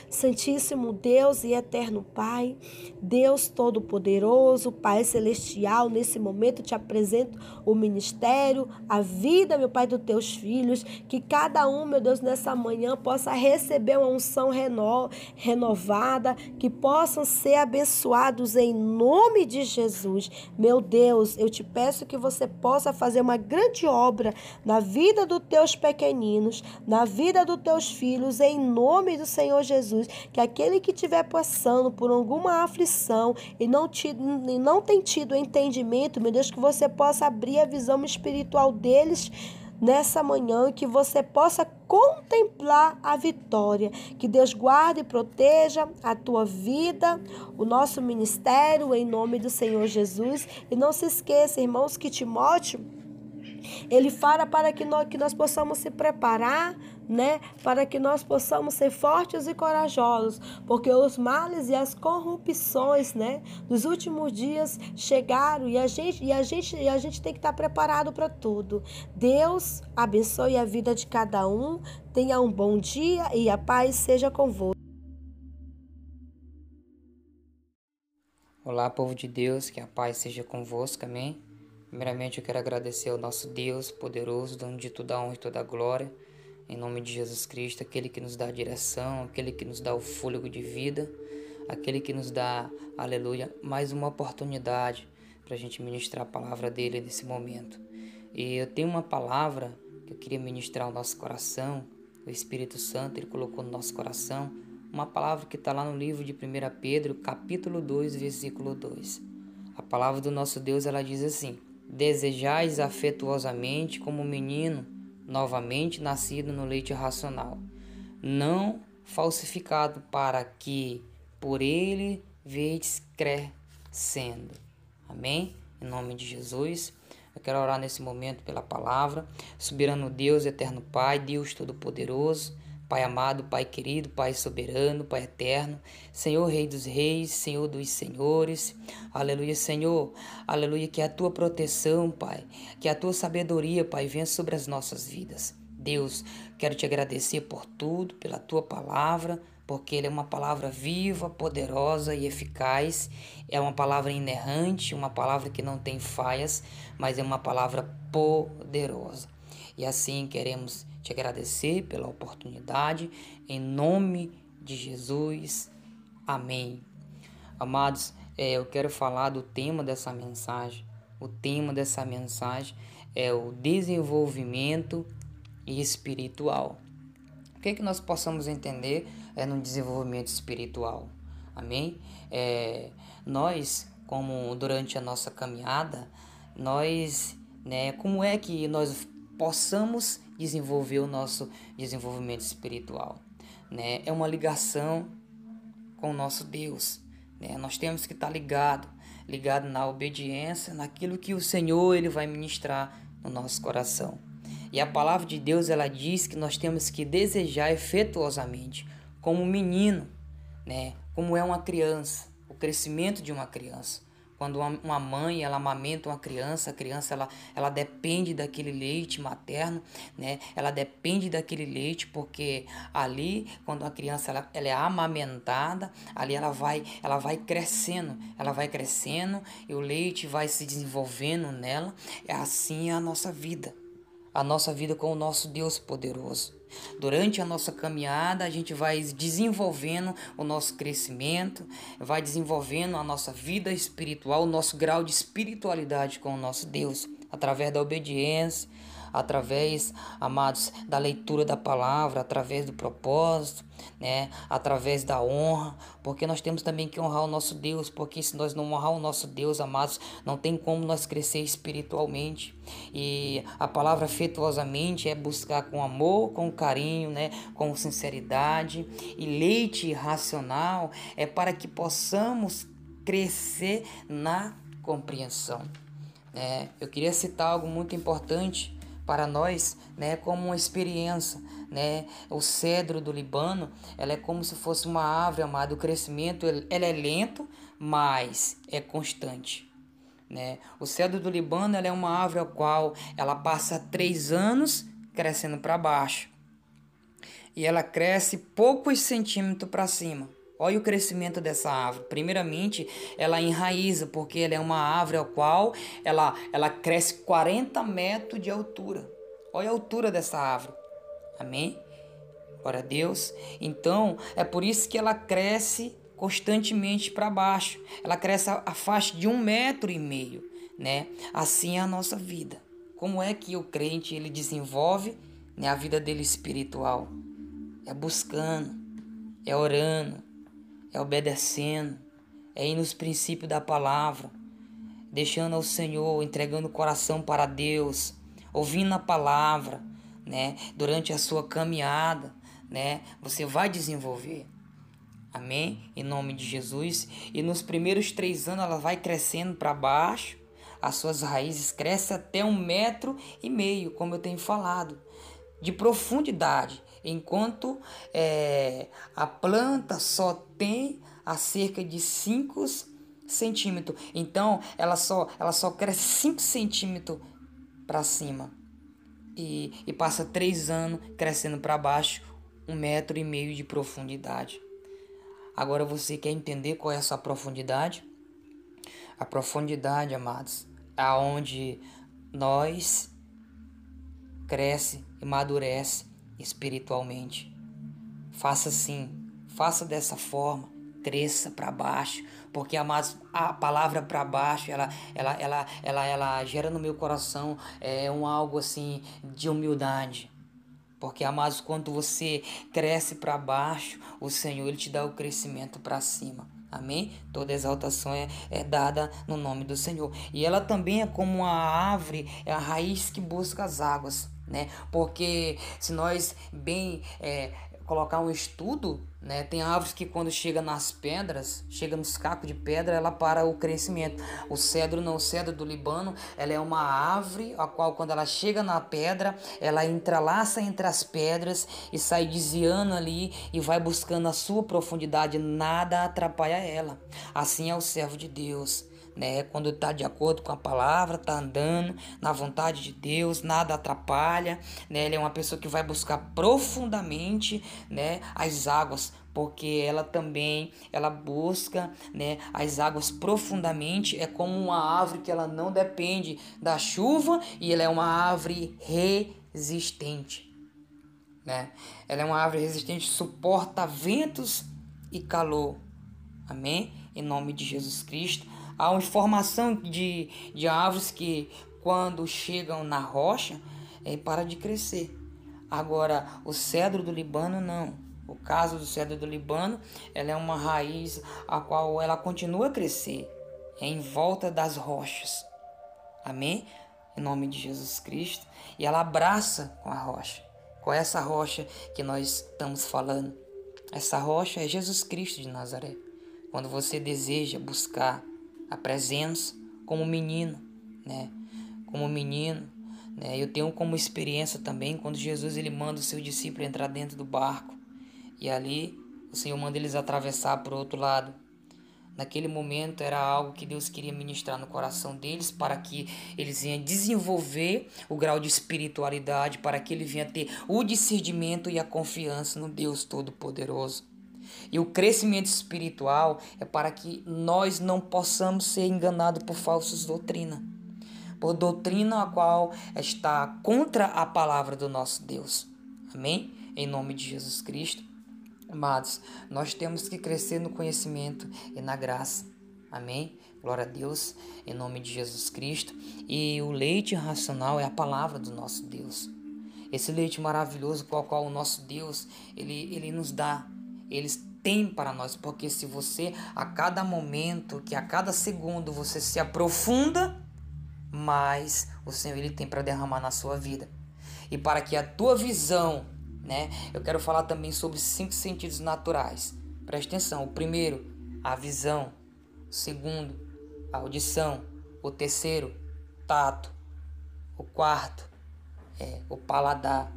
Speaker 7: Santíssimo Deus e eterno Pai, Deus Todo-Poderoso, Pai Celestial, nesse momento te apresento o ministério, a vida, meu Pai, dos teus filhos, que cada um, meu Deus, nessa manhã possa receber uma unção reno, renovada, que possam ser abençoados em nome de Jesus. Meu Deus, eu te peço que você possa fazer uma grande obra na vida dos teus pequeninos, na vida dos teus filhos, em nome do Senhor Jesus. Que aquele que estiver passando por alguma aflição e não, te, e não tem tido entendimento, meu Deus, que você possa abrir a visão espiritual deles nessa manhã que você possa contemplar a vitória. Que Deus guarde e proteja a tua vida, o nosso ministério, em nome do Senhor Jesus. E não se esqueça, irmãos, que Timóteo, ele fala para que nós, que nós possamos se preparar né? Para que nós possamos ser fortes e corajosos, porque os males e as corrupções, né, dos últimos dias chegaram e a gente e a gente e a gente tem que estar preparado para tudo. Deus abençoe a vida de cada um. Tenha um bom dia e a paz seja convosco.
Speaker 8: Olá, povo de Deus, que a paz seja convosco, amém? Primeiramente, eu quero agradecer ao nosso Deus poderoso, dono de toda a honra e toda a glória em nome de Jesus Cristo, aquele que nos dá a direção, aquele que nos dá o fôlego de vida, aquele que nos dá, aleluia, mais uma oportunidade para a gente ministrar a palavra dele nesse momento. E eu tenho uma palavra que eu queria ministrar ao nosso coração, o Espírito Santo, ele colocou no nosso coração, uma palavra que está lá no livro de 1 Pedro, capítulo 2, versículo 2. A palavra do nosso Deus, ela diz assim, Desejais afetuosamente como menino novamente nascido no leite racional, não falsificado, para que por ele vedes crescendo. Amém? Em nome de Jesus. Eu quero orar nesse momento pela palavra. Soberano Deus, eterno Pai, Deus Todo-Poderoso. Pai amado, Pai querido, Pai soberano, Pai eterno, Senhor Rei dos Reis, Senhor dos Senhores, aleluia, Senhor, aleluia, que a tua proteção, Pai, que a tua sabedoria, Pai, venha sobre as nossas vidas. Deus, quero te agradecer por tudo, pela tua palavra, porque ele é uma palavra viva, poderosa e eficaz, é uma palavra inerrante, uma palavra que não tem falhas, mas é uma palavra poderosa. E assim queremos te agradecer pela oportunidade, em nome de Jesus. Amém. Amados, é, eu quero falar do tema dessa mensagem. O tema dessa mensagem é o desenvolvimento espiritual. O que, é que nós possamos entender é no desenvolvimento espiritual? Amém? É, nós, como durante a nossa caminhada, nós, né, como é que nós possamos desenvolver o nosso desenvolvimento espiritual. Né? É uma ligação com o nosso Deus. Né? Nós temos que estar ligado, ligado na obediência, naquilo que o Senhor ele vai ministrar no nosso coração. E a palavra de Deus ela diz que nós temos que desejar efetuosamente, como um menino, né? Como é uma criança, o crescimento de uma criança. Quando uma mãe ela amamenta uma criança, a criança ela, ela depende daquele leite materno, né? Ela depende daquele leite porque ali quando a criança ela, ela é amamentada, ali ela vai ela vai crescendo, ela vai crescendo e o leite vai se desenvolvendo nela. É assim a nossa vida, a nossa vida com o nosso Deus poderoso. Durante a nossa caminhada, a gente vai desenvolvendo o nosso crescimento, vai desenvolvendo a nossa vida espiritual, o nosso grau de espiritualidade com o nosso Deus, através da obediência, através, amados, da leitura da palavra, através do propósito, né? Através da honra, porque nós temos também que honrar o nosso Deus, porque se nós não honrar o nosso Deus, amados, não tem como nós crescer espiritualmente. E a palavra afetuosamente é buscar com amor, com carinho, né? Com sinceridade. E leite racional é para que possamos crescer na compreensão. É, eu queria citar algo muito importante para nós, né, como uma experiência, né? O cedro do Libano, ela é como se fosse uma árvore, amado. O crescimento, ela é lento, mas é constante. Né? O cedro do Libano é uma árvore a qual ela passa três anos crescendo para baixo. e ela cresce poucos centímetros para cima. Olha o crescimento dessa árvore. Primeiramente, ela enraiza, porque ela é uma árvore a qual ela, ela cresce 40 metros de altura. Olha a altura dessa árvore. Amém? Glória a Deus. Então, é por isso que ela cresce constantemente para baixo. Ela cresce a, a faixa de um metro e meio, né? Assim é a nossa vida. Como é que o crente ele desenvolve né, a vida dele espiritual? É buscando, é orando, é obedecendo, é ir nos princípios da palavra, deixando ao Senhor, entregando o coração para Deus, ouvindo a palavra, né? Durante a sua caminhada, né? Você vai desenvolver. Amém? Em nome de Jesus. E nos primeiros três anos ela vai crescendo para baixo. As suas raízes crescem até um metro e meio, como eu tenho falado, de profundidade enquanto é, a planta só tem a cerca de 5 centímetros. Então ela só, ela só cresce 5 centímetros para cima e, e passa 3 anos crescendo para baixo, um metro e meio de profundidade. Agora você quer entender qual é a sua profundidade? A profundidade, amados, é aonde nós cresce e amadurece espiritualmente. Faça assim, faça dessa forma, cresça para baixo, porque amados, a palavra para baixo, ela, ela, ela, ela, ela gera no meu coração é um algo assim de humildade. Porque, amados, quando você cresce para baixo, o Senhor ele te dá o crescimento para cima. Amém? Toda exaltação é, é, dada no nome do Senhor. E ela também é como uma árvore, é a raiz que busca as águas né? Porque se nós bem é, colocar um estudo, né? Tem árvores que quando chega nas pedras, chega nos cacos de pedra, ela para o crescimento. O cedro não, o cedro do Libano, ela é uma árvore a qual quando ela chega na pedra, ela entrelaça entre as pedras e sai desviando ali e vai buscando a sua profundidade, nada atrapalha ela. Assim é o servo de Deus né? Quando está de acordo com a palavra, está andando na vontade de Deus, nada atrapalha, né? Ele é uma pessoa que vai buscar profundamente, né? As águas, porque ela também ela busca, né? As águas profundamente. É como uma árvore que ela não depende da chuva e ela é uma árvore resistente, né? Ela é uma árvore resistente, suporta ventos e calor. Amém? Em nome de Jesus Cristo. Há uma formação de, de árvores que, quando chegam na rocha, é, para de crescer. Agora, o cedro do Libano, não. O caso do cedro do Libano, ela é uma raiz a qual ela continua a crescer é em volta das rochas. Amém? Em nome de Jesus Cristo. E ela abraça com a rocha. Com essa rocha que nós estamos falando. Essa rocha é Jesus Cristo de Nazaré. Quando você deseja buscar a presença como menino, né? Como menino, né? Eu tenho como experiência também quando Jesus ele manda o seu discípulo entrar dentro do barco e ali o Senhor manda eles atravessar para o outro lado. Naquele momento era algo que Deus queria ministrar no coração deles para que eles venham desenvolver o grau de espiritualidade, para que ele venha ter o discernimento e a confiança no Deus Todo-Poderoso. E o crescimento espiritual é para que nós não possamos ser enganados por falsas doutrinas. Por doutrina a qual está contra a palavra do nosso Deus. Amém? Em nome de Jesus Cristo. Amados, nós temos que crescer no conhecimento e na graça. Amém? Glória a Deus, em nome de Jesus Cristo. E o leite racional é a palavra do nosso Deus. Esse leite maravilhoso com o qual o nosso Deus, ele, ele nos dá. Eles tem para nós, porque se você a cada momento, que a cada segundo você se aprofunda, mais o Senhor ele tem para derramar na sua vida. E para que a tua visão, né? Eu quero falar também sobre cinco sentidos naturais. Preste atenção. O primeiro, a visão. O segundo, a audição. O terceiro, tato. O quarto, é o paladar.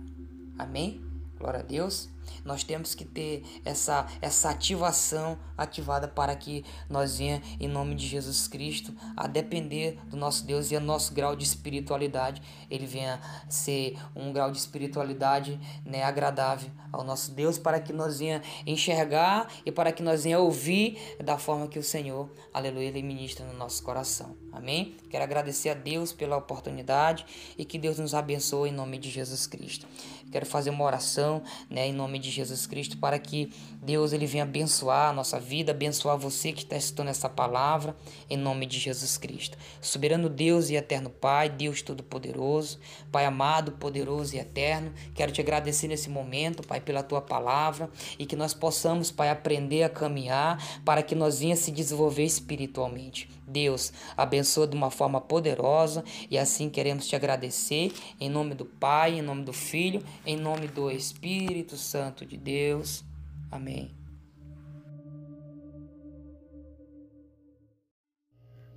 Speaker 8: Amém? Glória a Deus. Nós temos que ter essa, essa ativação ativada para que nós venha, em nome de Jesus Cristo, a depender do nosso Deus e o nosso grau de espiritualidade, ele venha ser um grau de espiritualidade né, agradável ao nosso Deus, para que nós venha enxergar e para que nós venha ouvir da forma que o Senhor, aleluia, ele ministra no nosso coração. Amém? Quero agradecer a Deus pela oportunidade e que Deus nos abençoe em nome de Jesus Cristo. Quero fazer uma oração, né, em nome de Jesus Cristo, para que Deus ele venha abençoar a nossa vida, abençoar você que está estudando essa palavra, em nome de Jesus Cristo. Soberano Deus e eterno Pai, Deus Todo-Poderoso, Pai amado, poderoso e eterno, quero te agradecer nesse momento, Pai, pela tua palavra e que nós possamos, Pai, aprender a caminhar para que nós venha se desenvolver espiritualmente. Deus, abençoa de uma forma poderosa e assim queremos te agradecer em nome do Pai, em nome do Filho, em nome do Espírito Santo de Deus. Amém.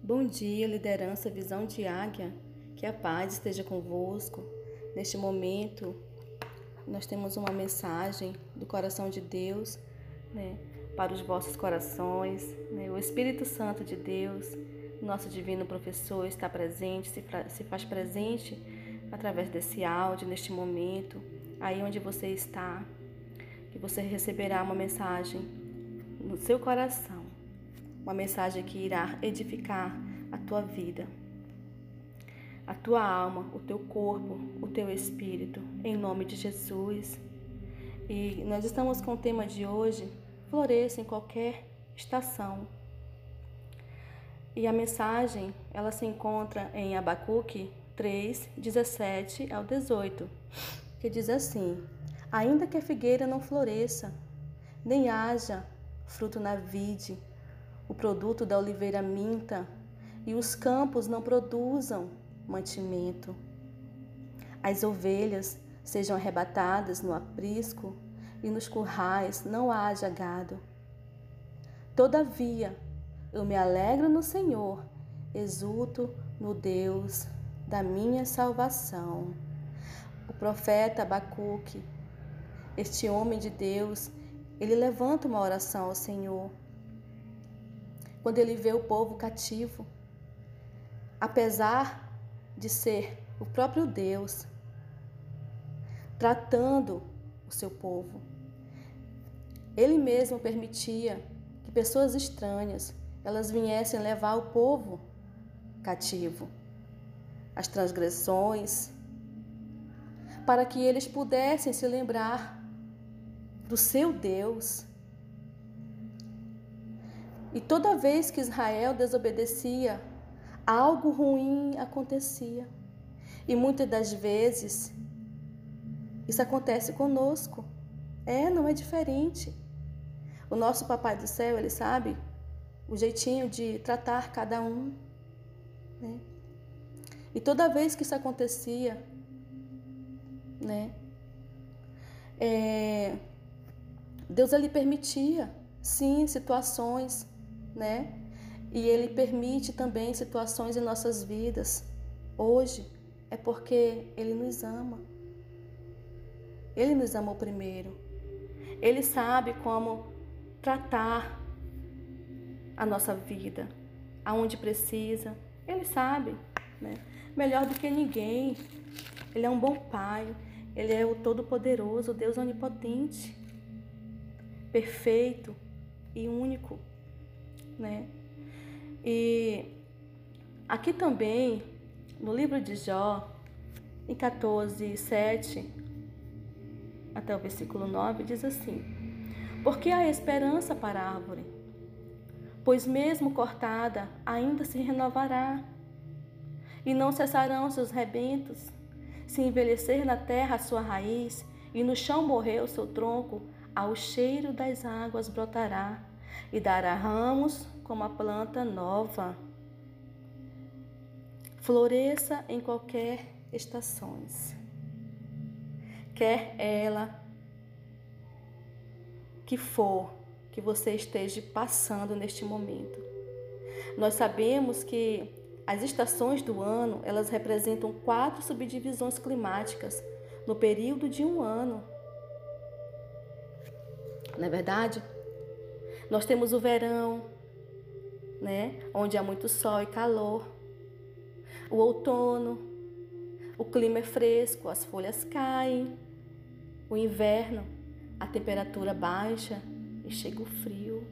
Speaker 9: Bom dia, liderança Visão de Águia. Que a paz esteja convosco. Neste momento, nós temos uma mensagem do coração de Deus, né, para os vossos corações. Né? O Espírito Santo de Deus, nosso divino professor, está presente, se, se faz presente através desse áudio, neste momento, aí onde você está, que você receberá uma mensagem no seu coração, uma mensagem que irá edificar a tua vida, a tua alma, o teu corpo, o teu espírito, em nome de Jesus. E nós estamos com o tema de hoje, floresça em qualquer estação. E a mensagem, ela se encontra em Abacuque 3, 17 ao 18, que diz assim: Ainda que a figueira não floresça, nem haja fruto na vide, o produto da oliveira minta, e os campos não produzam mantimento. As ovelhas sejam arrebatadas no aprisco, e nos currais não haja gado. Todavia, eu me alegro no Senhor, exulto no Deus da minha salvação. O profeta Abacuque, este homem de Deus, ele levanta uma oração ao Senhor. Quando ele vê o povo cativo, apesar de ser o próprio Deus tratando o seu povo, ele mesmo permitia que pessoas estranhas elas viessem levar o povo cativo, as transgressões, para que eles pudessem se lembrar do seu Deus. E toda vez que Israel desobedecia, algo ruim acontecia. E muitas das vezes isso acontece conosco. É, não é diferente. O nosso Papai do Céu, ele sabe o jeitinho de tratar cada um. Né? E toda vez que isso acontecia, né, é, Deus ele permitia, sim, situações, né? E ele permite também situações em nossas vidas. Hoje é porque ele nos ama. Ele nos amou primeiro. Ele sabe como tratar a nossa vida, aonde precisa. Ele sabe, né? Melhor do que ninguém. Ele é um bom pai. Ele é o Todo-Poderoso, Deus Onipotente, perfeito e único, né? E aqui também, no livro de Jó, em 14, 7 até o versículo 9, diz assim: Porque há esperança para a árvore pois mesmo cortada, ainda se renovará. E não cessarão seus rebentos. Se envelhecer na terra a sua raiz, e no chão morrer o seu tronco, ao cheiro das águas brotará, e dará ramos como a planta nova. Floresça em qualquer estações. Quer ela que for, que você esteja passando neste momento. Nós sabemos que as estações do ano, elas representam quatro subdivisões climáticas no período de um ano. Não é verdade? Nós temos o verão, né? Onde há muito sol e calor. O outono, o clima é fresco, as folhas caem. O inverno, a temperatura baixa e chega o frio.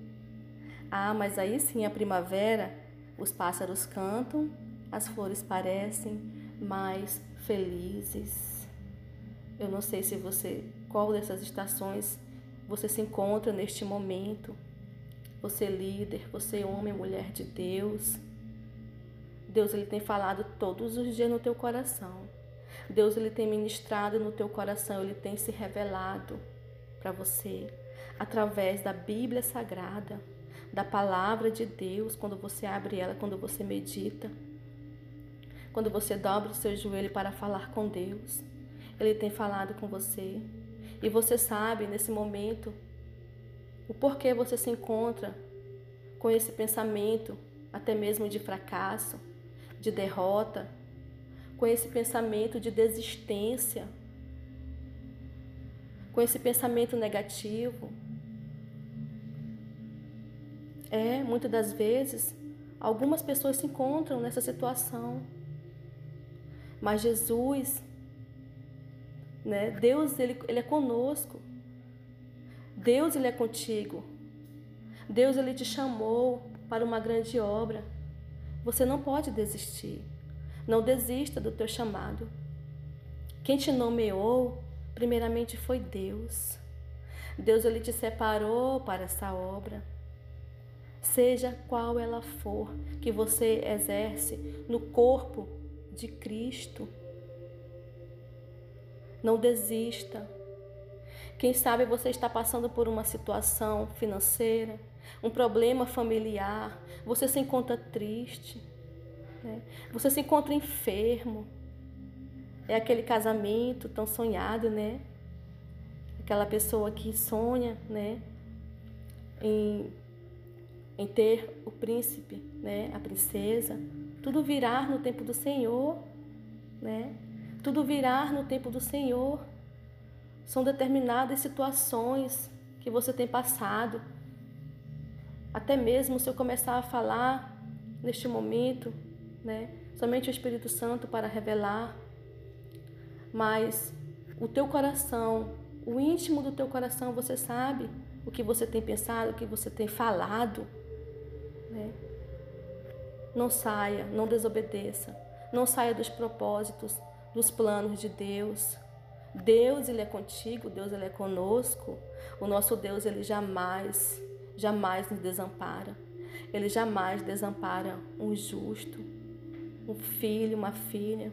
Speaker 9: Ah, mas aí sim a primavera, os pássaros cantam, as flores parecem mais felizes. Eu não sei se você, qual dessas estações você se encontra neste momento. Você líder, você homem, mulher de Deus. Deus ele tem falado todos os dias no teu coração. Deus ele tem ministrado no teu coração, ele tem se revelado para você através da Bíblia Sagrada, da palavra de Deus, quando você abre ela, quando você medita, quando você dobra o seu joelho para falar com Deus. Ele tem falado com você. E você sabe nesse momento o porquê você se encontra com esse pensamento, até mesmo de fracasso, de derrota, com esse pensamento de desistência, com esse pensamento negativo. É, muitas das vezes, algumas pessoas se encontram nessa situação. Mas Jesus, né, Deus, ele, ele é conosco. Deus, ele é contigo. Deus, ele te chamou para uma grande obra. Você não pode desistir. Não desista do teu chamado. Quem te nomeou, primeiramente foi Deus. Deus ele te separou para essa obra seja qual ela for, que você exerce no corpo de Cristo. Não desista. Quem sabe você está passando por uma situação financeira, um problema familiar, você se encontra triste, né? você se encontra enfermo. É aquele casamento tão sonhado, né? Aquela pessoa que sonha, né? Em em ter o príncipe, né, a princesa, tudo virar no tempo do Senhor, né? Tudo virar no tempo do Senhor. São determinadas situações que você tem passado. Até mesmo se eu começar a falar neste momento, né? Somente o Espírito Santo para revelar. Mas o teu coração, o íntimo do teu coração, você sabe o que você tem pensado, o que você tem falado. Né? Não saia, não desobedeça. Não saia dos propósitos, dos planos de Deus. Deus, Ele é contigo, Deus, Ele é conosco. O nosso Deus, Ele jamais, jamais nos desampara. Ele jamais desampara um justo, um filho, uma filha.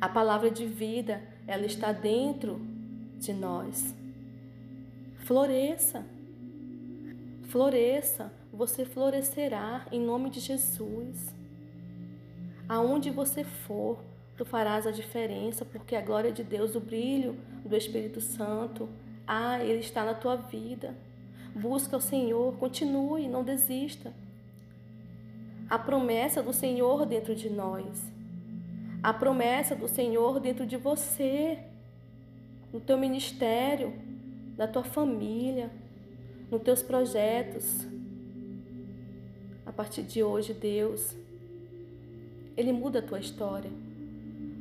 Speaker 9: A palavra de vida, ela está dentro de nós. Floresça, floresça, você florescerá em nome de Jesus. Aonde você for, tu farás a diferença, porque a glória de Deus, o brilho do Espírito Santo, ah, ele está na tua vida. Busca o Senhor, continue, não desista. A promessa do Senhor dentro de nós. A promessa do Senhor dentro de você, no teu ministério, na tua família, nos teus projetos, a partir de hoje, Deus, Ele muda a tua história.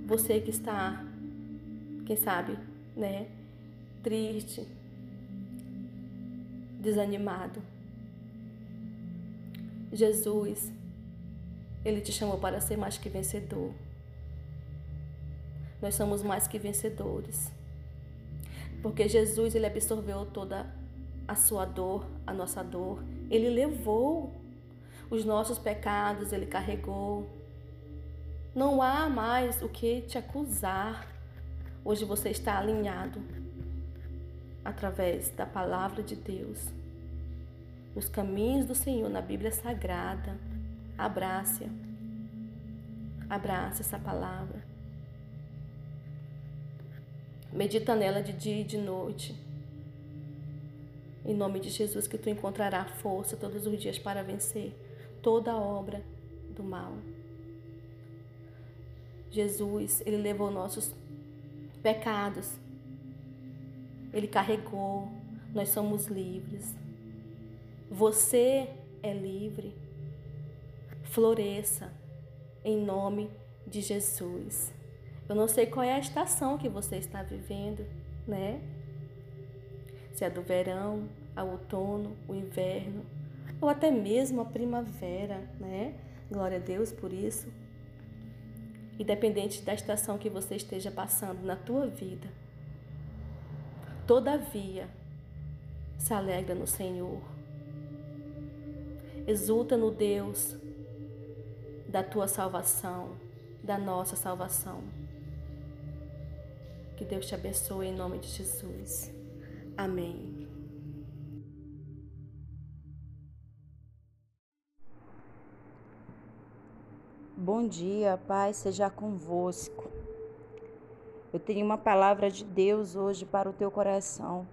Speaker 9: Você que está, quem sabe, né, triste, desanimado. Jesus, Ele te chamou para ser mais que vencedor. Nós somos mais que vencedores. Porque Jesus, Ele absorveu toda a sua dor, a nossa dor. Ele levou os nossos pecados ele carregou. Não há mais o que te acusar. Hoje você está alinhado através da palavra de Deus, nos caminhos do Senhor, na Bíblia Sagrada. Abrace-a. Abrace essa palavra. Medita nela de dia e de noite. Em nome de Jesus, que tu encontrará força todos os dias para vencer toda obra do mal. Jesus, ele levou nossos pecados. Ele carregou nós somos livres. Você é livre. Floresça em nome de Jesus. Eu não sei qual é a estação que você está vivendo, né? Se é do verão, ao outono, o inverno, ou até mesmo a primavera, né? Glória a Deus por isso. Independente da estação que você esteja passando na tua vida. Todavia, se alegra no Senhor. Exulta no Deus da tua salvação, da nossa salvação. Que Deus te abençoe em nome de Jesus. Amém.
Speaker 10: Bom dia, Pai seja convosco. Eu tenho uma palavra de Deus hoje para o teu coração.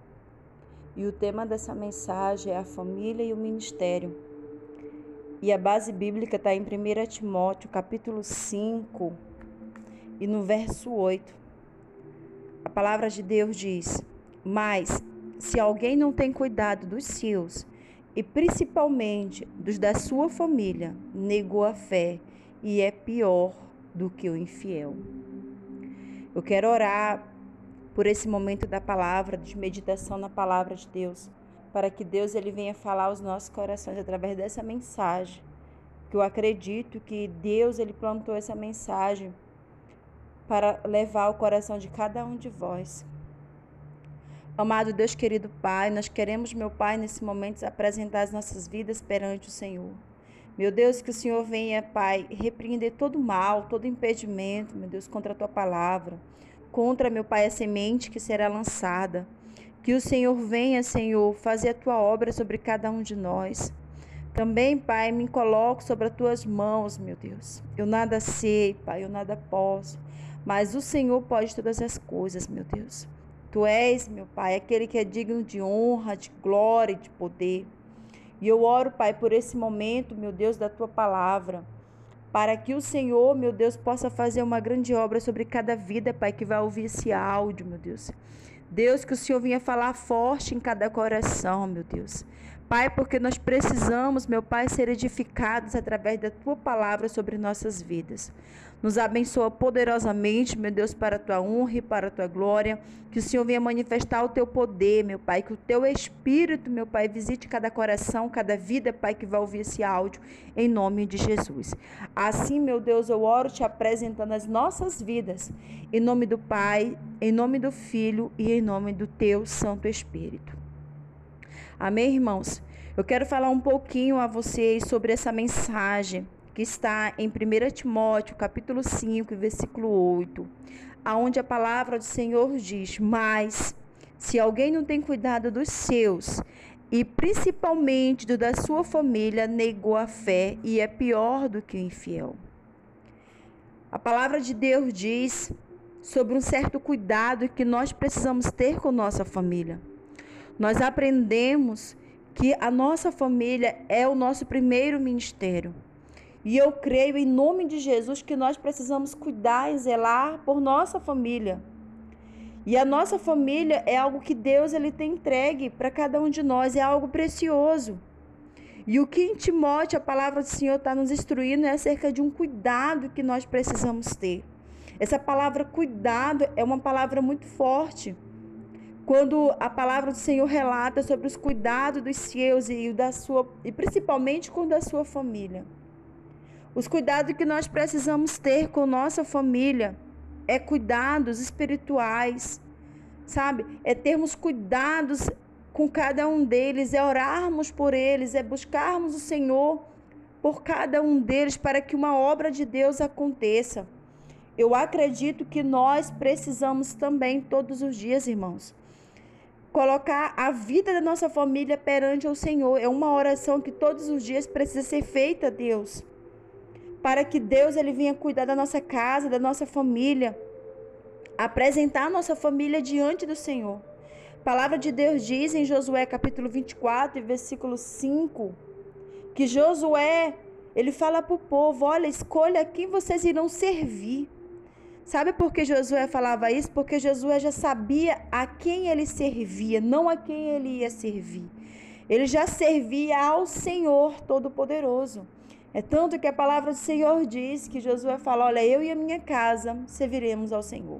Speaker 10: E o tema dessa mensagem é a família e o ministério. E a base bíblica está em 1 Timóteo, capítulo 5, e no verso 8. A palavra de Deus diz: Mas, se alguém não tem cuidado dos seus, e principalmente dos da sua família, negou a fé e é pior do que o infiel. Eu quero orar por esse momento da palavra, de meditação na palavra de Deus, para que Deus ele venha falar aos nossos corações através dessa mensagem. Que eu acredito que Deus ele plantou essa mensagem para levar ao coração de cada um de vós. Amado Deus querido Pai, nós queremos, meu Pai, nesse momento apresentar as nossas vidas perante o Senhor. Meu Deus, que o Senhor venha, Pai, repreender todo mal, todo impedimento, meu Deus, contra a tua palavra, contra, meu Pai, a semente que será lançada. Que o Senhor venha, Senhor, fazer a tua obra sobre cada um de nós. Também, Pai, me coloco sobre as tuas mãos, meu Deus. Eu nada sei, Pai, eu nada posso, mas o Senhor pode todas as coisas, meu Deus. Tu és, meu Pai, aquele que é digno de honra, de glória e de poder. E eu oro, Pai, por esse momento, meu Deus, da tua palavra, para que o Senhor, meu Deus, possa fazer uma grande obra sobre cada vida, Pai, que vai ouvir esse áudio, meu Deus. Deus, que o Senhor venha falar forte em cada coração, meu Deus. Pai, porque nós precisamos, meu Pai, ser edificados através da tua palavra sobre nossas vidas. Nos abençoa poderosamente, meu Deus, para a tua honra e para a tua glória. Que o Senhor venha manifestar o teu poder, meu Pai. Que o teu espírito, meu Pai, visite cada coração, cada vida, Pai, que vai ouvir esse áudio, em nome de Jesus. Assim, meu Deus, eu oro te apresentando as nossas vidas, em nome do Pai, em nome do Filho e em nome do teu Santo Espírito. Amém, irmãos? Eu quero falar um pouquinho a vocês sobre essa mensagem que está em 1 Timóteo, capítulo 5, versículo 8, aonde a palavra do Senhor diz: "Mas se alguém não tem cuidado dos seus, e principalmente do da sua família, negou a fé e é pior do que o infiel." A palavra de Deus diz sobre um certo cuidado que nós precisamos ter com nossa família nós aprendemos que a nossa família é o nosso primeiro ministério. E eu creio em nome de Jesus que nós precisamos cuidar e zelar por nossa família. E a nossa família é algo que Deus ele tem entregue para cada um de nós, é algo precioso. E o que em Timóteo a palavra do Senhor está nos instruindo é acerca de um cuidado que nós precisamos ter. Essa palavra cuidado é uma palavra muito forte quando a palavra do Senhor relata sobre os cuidados dos seus e da sua e principalmente com da sua família. Os cuidados que nós precisamos ter com nossa família é cuidados espirituais, sabe? É termos cuidados com cada um deles, é orarmos por eles, é buscarmos o Senhor por cada um deles para que uma obra de Deus aconteça. Eu acredito que nós precisamos também todos os dias, irmãos, colocar a vida da nossa família perante o Senhor. É uma oração que todos os dias precisa ser feita a Deus. Para que Deus ele venha cuidar da nossa casa, da nossa família, apresentar a nossa família diante do Senhor. A palavra de Deus diz em Josué capítulo 24, versículo 5, que Josué, ele fala para o povo, olha, escolha quem vocês irão servir. Sabe por que Josué falava isso? Porque Josué já sabia a quem ele servia, não a quem ele ia servir. Ele já servia ao Senhor Todo-Poderoso. É tanto que a palavra do Senhor diz que Josué fala: Olha, eu e a minha casa serviremos ao Senhor.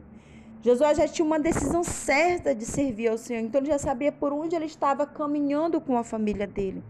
Speaker 10: Josué já tinha uma decisão certa de servir ao Senhor, então ele já sabia por onde ele estava caminhando com a família dele.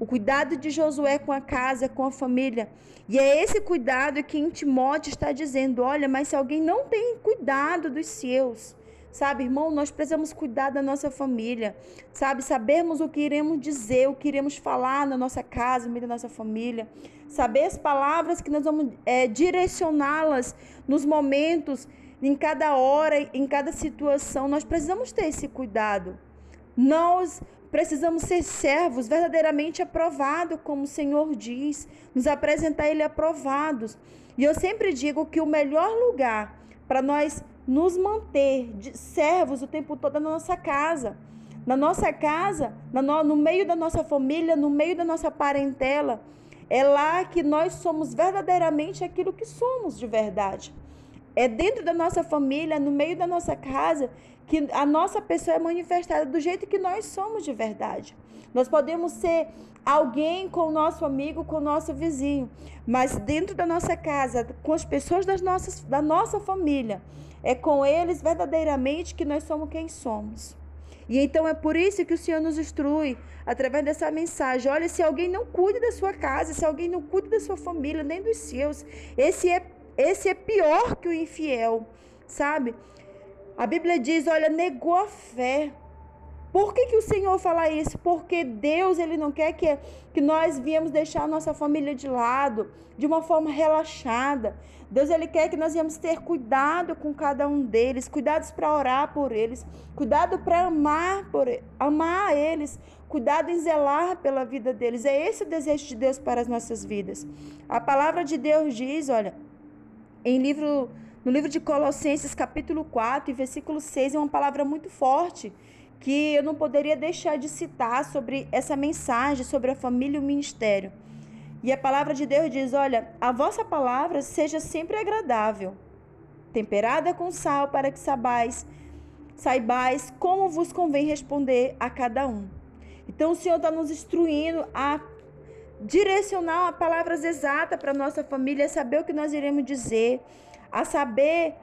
Speaker 10: O cuidado de Josué com a casa, com a família. E é esse cuidado que em Timóteo está dizendo: olha, mas se alguém não tem cuidado dos seus, sabe, irmão, nós precisamos cuidar da nossa família, sabe, sabermos o que iremos dizer, o que iremos falar na nossa casa, no meio da nossa família, saber as palavras que nós vamos é, direcioná-las nos momentos em cada hora, em cada situação, nós precisamos ter esse cuidado. Nós precisamos ser servos verdadeiramente aprovados, como o Senhor diz, nos apresentar Ele aprovados. E eu sempre digo que o melhor lugar para nós nos manter servos o tempo todo é na nossa casa. Na nossa casa, no meio da nossa família, no meio da nossa parentela, é lá que nós somos verdadeiramente aquilo que somos de verdade. É dentro da nossa família, no meio da nossa casa, que a nossa pessoa é manifestada do jeito que nós somos de verdade. Nós podemos ser alguém com o nosso amigo, com o nosso vizinho, mas dentro da nossa casa, com as pessoas das nossas, da nossa família, é com eles verdadeiramente que nós somos quem somos. E então é por isso que o Senhor nos instrui através dessa mensagem. Olha, se alguém não cuida da sua casa, se alguém não cuida da sua família, nem dos seus, esse é esse é pior que o infiel, sabe? A Bíblia diz, olha, negou a fé. Por que, que o Senhor fala isso? Porque Deus ele não quer que, que nós viemos deixar a nossa família de lado de uma forma relaxada. Deus ele quer que nós viemos ter cuidado com cada um deles, cuidados para orar por eles, cuidado para amar por amar eles, cuidado em zelar pela vida deles. É esse o desejo de Deus para as nossas vidas. A palavra de Deus diz, olha, em livro, no livro de Colossenses, capítulo 4, versículo 6, é uma palavra muito forte que eu não poderia deixar de citar sobre essa mensagem sobre a família e o ministério. E a palavra de Deus diz: Olha, a vossa palavra seja sempre agradável, temperada com sal, para que sabais, saibais como vos convém responder a cada um. Então o Senhor está nos instruindo a direcionar palavras exatas para nossa família, saber o que nós iremos dizer, a saber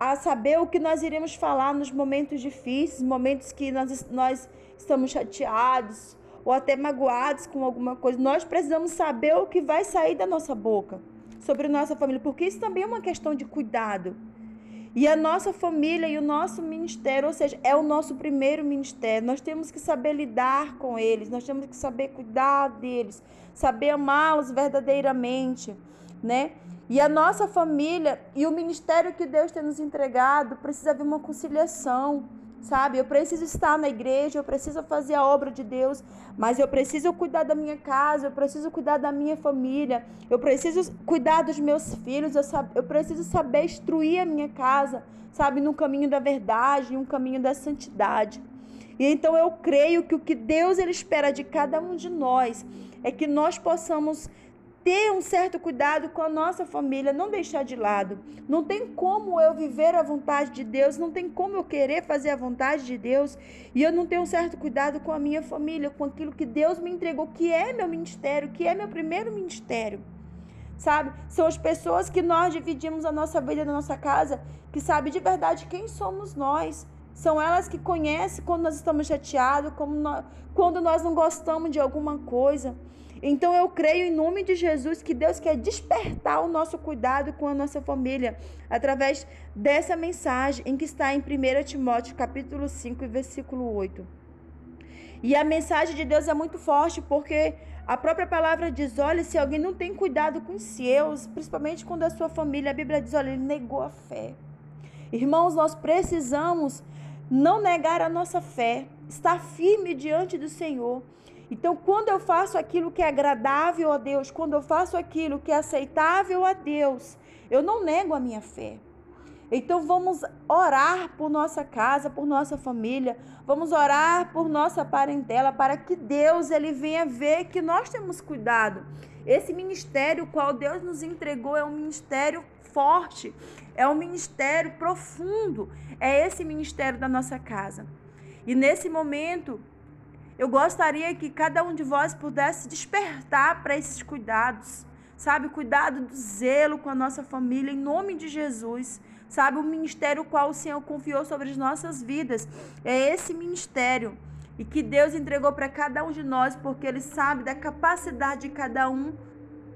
Speaker 10: a saber o que nós iremos falar nos momentos difíceis, momentos que nós, nós estamos chateados ou até magoados com alguma coisa. Nós precisamos saber o que vai sair da nossa boca sobre nossa família, porque isso também é uma questão de cuidado. E a nossa família e o nosso ministério, ou seja, é o nosso primeiro ministério. Nós temos que saber lidar com eles, nós temos que saber cuidar deles, saber amá-los verdadeiramente, né? E a nossa família e o ministério que Deus tem nos entregado precisa haver uma conciliação sabe? Eu preciso estar na igreja, eu preciso fazer a obra de Deus, mas eu preciso cuidar da minha casa, eu preciso cuidar da minha família, eu preciso cuidar dos meus filhos, eu, eu preciso saber instruir a minha casa, sabe? No caminho da verdade, um caminho da santidade. E então eu creio que o que Deus ele espera de cada um de nós é que nós possamos ter um certo cuidado com a nossa família, não deixar de lado. Não tem como eu viver a vontade de Deus, não tem como eu querer fazer a vontade de Deus e eu não tenho um certo cuidado com a minha família, com aquilo que Deus me entregou, que é meu ministério, que é meu primeiro ministério. Sabe? São as pessoas que nós dividimos a nossa vida na nossa casa, que sabe de verdade quem somos nós. São elas que conhecem quando nós estamos chateados, quando nós não gostamos de alguma coisa. Então eu creio em nome de Jesus que Deus quer despertar o nosso cuidado com a nossa família através dessa mensagem em que está em 1 Timóteo capítulo 5, versículo 8. E a mensagem de Deus é muito forte porque a própria palavra diz: olha, se alguém não tem cuidado com os seus, principalmente quando a sua família, a Bíblia diz: olha, ele negou a fé. Irmãos, nós precisamos não negar a nossa fé, estar firme diante do Senhor. Então, quando eu faço aquilo que é agradável a Deus, quando eu faço aquilo que é aceitável a Deus, eu não nego a minha fé. Então vamos orar por nossa casa, por nossa família, vamos orar por nossa parentela para que Deus ele venha ver que nós temos cuidado. Esse ministério qual Deus nos entregou é um ministério forte, é um ministério profundo, é esse ministério da nossa casa. E nesse momento, eu gostaria que cada um de vós pudesse despertar para esses cuidados, sabe? Cuidado do zelo com a nossa família, em nome de Jesus. Sabe? O ministério qual o Senhor confiou sobre as nossas vidas. É esse ministério. E que Deus entregou para cada um de nós, porque Ele sabe da capacidade que cada um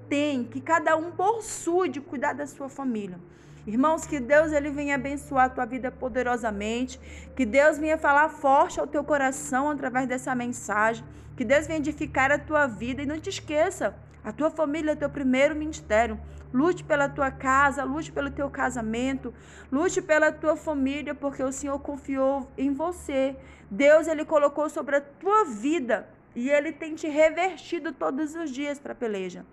Speaker 10: tem, que cada um possui de cuidar da sua família. Irmãos, que Deus ele venha abençoar a tua vida poderosamente, que Deus venha falar forte ao teu coração através dessa mensagem, que Deus venha edificar a tua vida e não te esqueça, a tua família é teu primeiro ministério. Lute pela tua casa, lute pelo teu casamento, lute pela tua família, porque o Senhor confiou em você. Deus ele colocou sobre a tua vida e ele tem te revertido todos os dias para a peleja.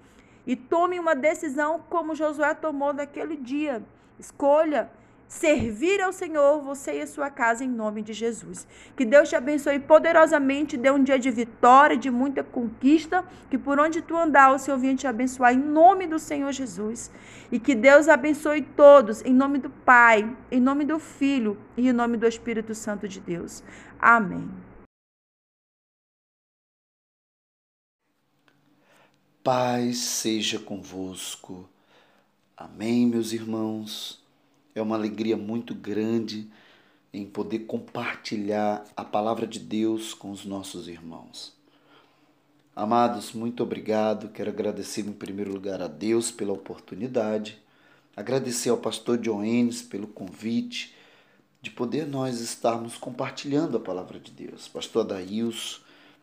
Speaker 10: E tome uma decisão como Josué tomou naquele dia. Escolha servir ao Senhor, você e a sua casa, em nome de Jesus. Que Deus te abençoe poderosamente, dê um dia de vitória, de muita conquista, que por onde tu andar, o Senhor venha te abençoar, em nome do Senhor Jesus. E que Deus abençoe todos, em nome do Pai, em nome do Filho e em nome do Espírito Santo de Deus. Amém.
Speaker 5: Paz seja convosco. Amém, meus irmãos. É uma alegria muito grande em poder compartilhar a palavra de Deus com os nossos irmãos. Amados, muito obrigado. Quero agradecer em primeiro lugar a Deus pela oportunidade, agradecer ao pastor Joenes pelo convite de poder nós estarmos compartilhando a palavra de Deus. Pastor Adailson,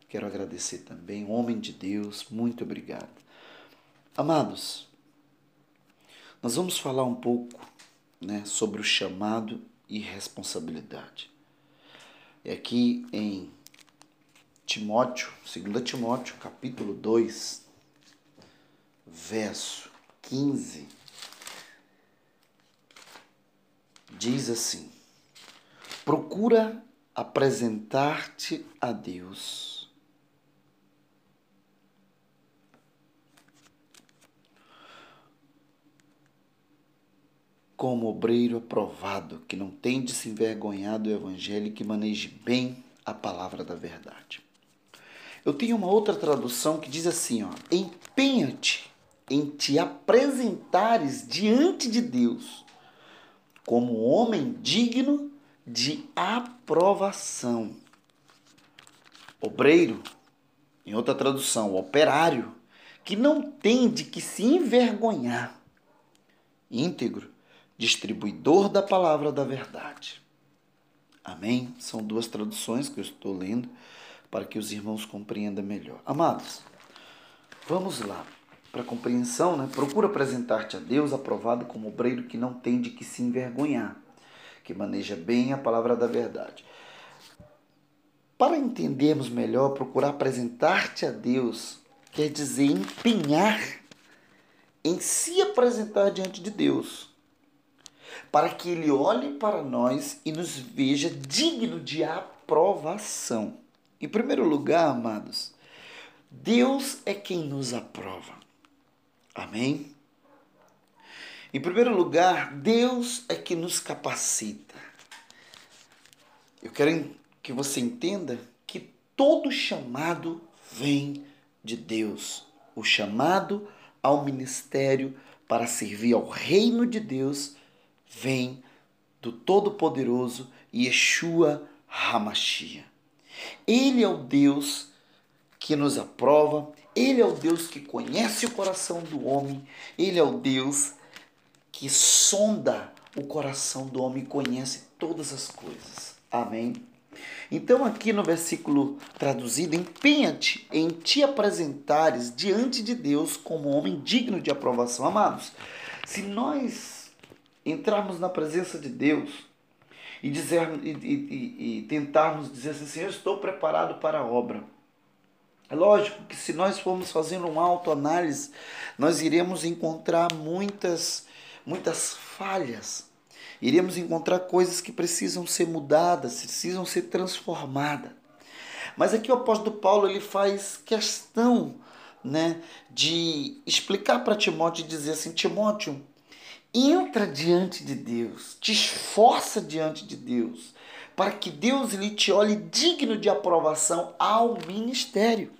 Speaker 5: quero agradecer também, homem de Deus, muito obrigado. Amados, nós vamos falar um pouco né, sobre o chamado e responsabilidade. E aqui em Timóteo, 2 Timóteo, capítulo 2, verso 15, diz assim: Procura apresentar-te a Deus como obreiro aprovado, que não tem de se envergonhar do evangelho e que maneje bem a palavra da verdade. Eu tenho uma outra tradução que diz assim, ó: Empenha-te em te apresentares diante de Deus como homem digno de aprovação. Obreiro, em outra tradução, operário, que não tem de que se envergonhar. Íntegro, distribuidor da palavra da verdade. Amém? São duas traduções que eu estou lendo para que os irmãos compreendam melhor. Amados, vamos lá. Para compreensão, né? procura apresentar-te a Deus aprovado como obreiro que não tem de que se envergonhar, que maneja bem a palavra da verdade. Para entendermos melhor, procurar apresentar-te a Deus quer dizer empenhar em se apresentar diante de Deus para que ele olhe para nós e nos veja digno de aprovação. Em primeiro lugar, amados, Deus é quem nos aprova. Amém? Em primeiro lugar, Deus é que nos capacita. Eu quero que você entenda que todo chamado vem de Deus. O chamado ao ministério para servir ao reino de Deus vem do Todo-Poderoso Yeshua Hamashia. Ele é o Deus que nos aprova, ele é o Deus que conhece o coração do homem, ele é o Deus que sonda o coração do homem e conhece todas as coisas. Amém? Então, aqui no versículo traduzido, empenha-te em te apresentares diante de Deus como homem digno de aprovação. Amados, se nós entrarmos na presença de Deus e, dizer, e, e, e tentarmos dizer assim, Senhor, estou preparado para a obra. É lógico que se nós formos fazendo uma autoanálise, nós iremos encontrar muitas, muitas falhas. Iremos encontrar coisas que precisam ser mudadas, precisam ser transformadas. Mas aqui o apóstolo Paulo ele faz questão né, de explicar para Timóteo e dizer assim: Timóteo, entra diante de Deus, te esforça diante de Deus, para que Deus lhe te olhe digno de aprovação ao ministério.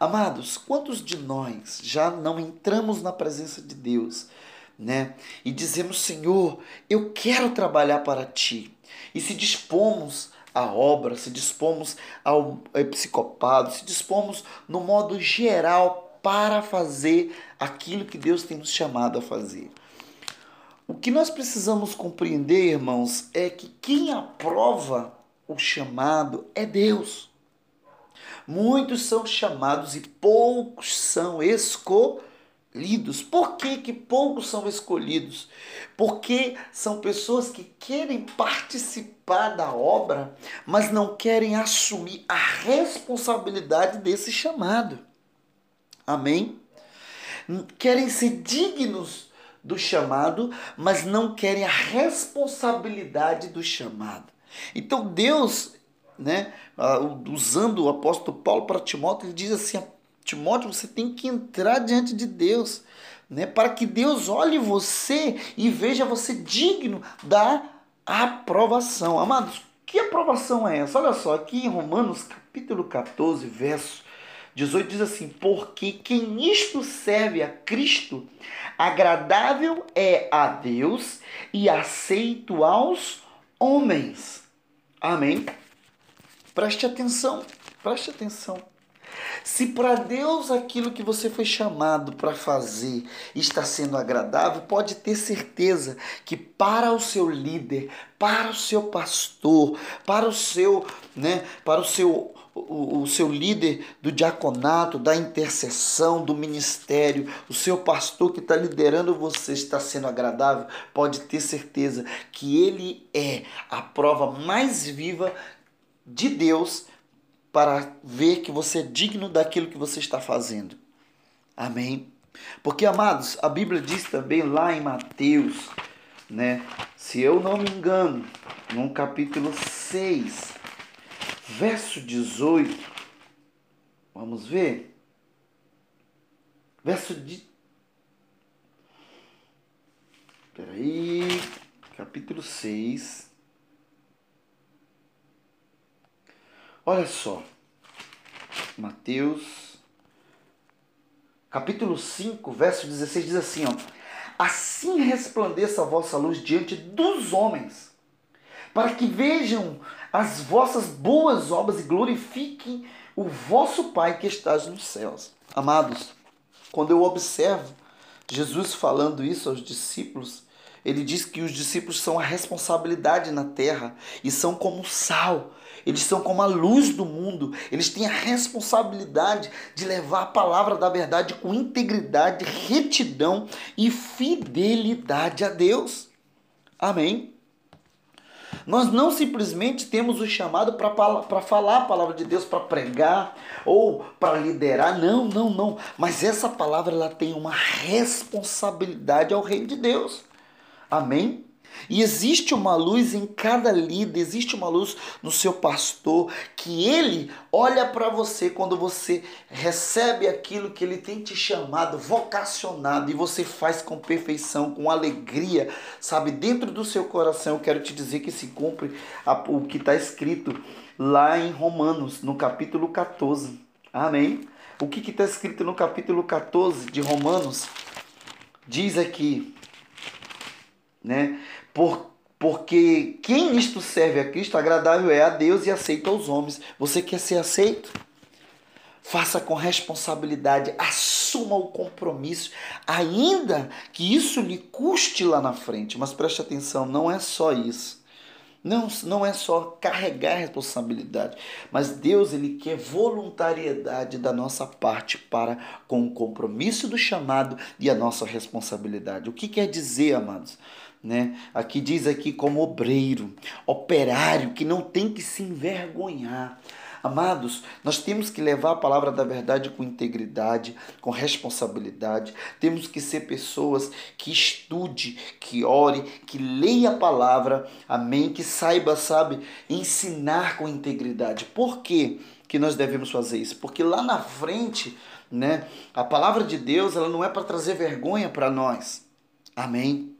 Speaker 5: Amados, quantos de nós já não entramos na presença de Deus, né? E dizemos, Senhor, eu quero trabalhar para ti. E se dispomos à obra, se dispomos ao episcopado, se dispomos no modo geral para fazer aquilo que Deus tem nos chamado a fazer. O que nós precisamos compreender, irmãos, é que quem aprova o chamado é Deus. Muitos são chamados e poucos são escolhidos. Por que, que poucos são escolhidos? Porque são pessoas que querem participar da obra, mas não querem assumir a responsabilidade desse chamado. Amém? Querem ser dignos do chamado, mas não querem a responsabilidade do chamado. Então Deus né, usando o apóstolo Paulo para Timóteo, ele diz assim: Timóteo, você tem que entrar diante de Deus, né, para que Deus olhe você e veja você digno da aprovação. Amados, que aprovação é essa? Olha só, aqui em Romanos capítulo 14, verso 18 diz assim: Porque quem isto serve a Cristo, agradável é a Deus e aceito aos homens. Amém? Preste atenção, preste atenção. Se para Deus aquilo que você foi chamado para fazer está sendo agradável, pode ter certeza que para o seu líder, para o seu pastor, para o seu, né, para o seu o, o, seu líder do diaconato, da intercessão, do ministério, o seu pastor que está liderando você está sendo agradável, pode ter certeza que ele é a prova mais viva de Deus para ver que você é digno daquilo que você está fazendo. Amém? Porque, amados, a Bíblia diz também lá em Mateus, né? Se eu não me engano, no capítulo 6, verso 18, vamos ver? Verso de. Peraí, capítulo 6. Olha só, Mateus, capítulo 5, verso 16 diz assim: ó, Assim resplandeça a vossa luz diante dos homens, para que vejam as vossas boas obras e glorifiquem o vosso Pai que estás nos céus. Amados, quando eu observo Jesus falando isso aos discípulos, ele diz que os discípulos são a responsabilidade na terra e são como sal. Eles são como a luz do mundo. Eles têm a responsabilidade de levar a palavra da verdade com integridade, retidão e fidelidade a Deus. Amém. Nós não simplesmente temos o chamado para falar a palavra de Deus, para pregar ou para liderar. Não, não, não. Mas essa palavra ela tem uma responsabilidade ao reino de Deus. Amém? E existe uma luz em cada líder, existe uma luz no seu pastor, que ele olha para você quando você recebe aquilo que ele tem te chamado, vocacionado, e você faz com perfeição, com alegria, sabe? Dentro do seu coração, eu quero te dizer que se cumpre o que está escrito lá em Romanos, no capítulo 14. Amém? O que está escrito no capítulo 14 de Romanos? Diz aqui, né? Por, porque quem isto serve a Cristo, agradável é a Deus e aceito aos homens. Você quer ser aceito? Faça com responsabilidade, assuma o compromisso, ainda que isso lhe custe lá na frente. Mas preste atenção, não é só isso. Não, não é só carregar responsabilidade, mas Deus ele quer voluntariedade da nossa parte para com o compromisso do chamado e a nossa responsabilidade. O que quer dizer, amados? Né? Aqui diz aqui como obreiro, operário que não tem que se envergonhar. Amados, nós temos que levar a palavra da verdade com integridade, com responsabilidade. Temos que ser pessoas que estude, que ore, que leia a palavra, amém, que saiba, sabe, ensinar com integridade. Por quê que nós devemos fazer isso? Porque lá na frente, né, a palavra de Deus, ela não é para trazer vergonha para nós. Amém.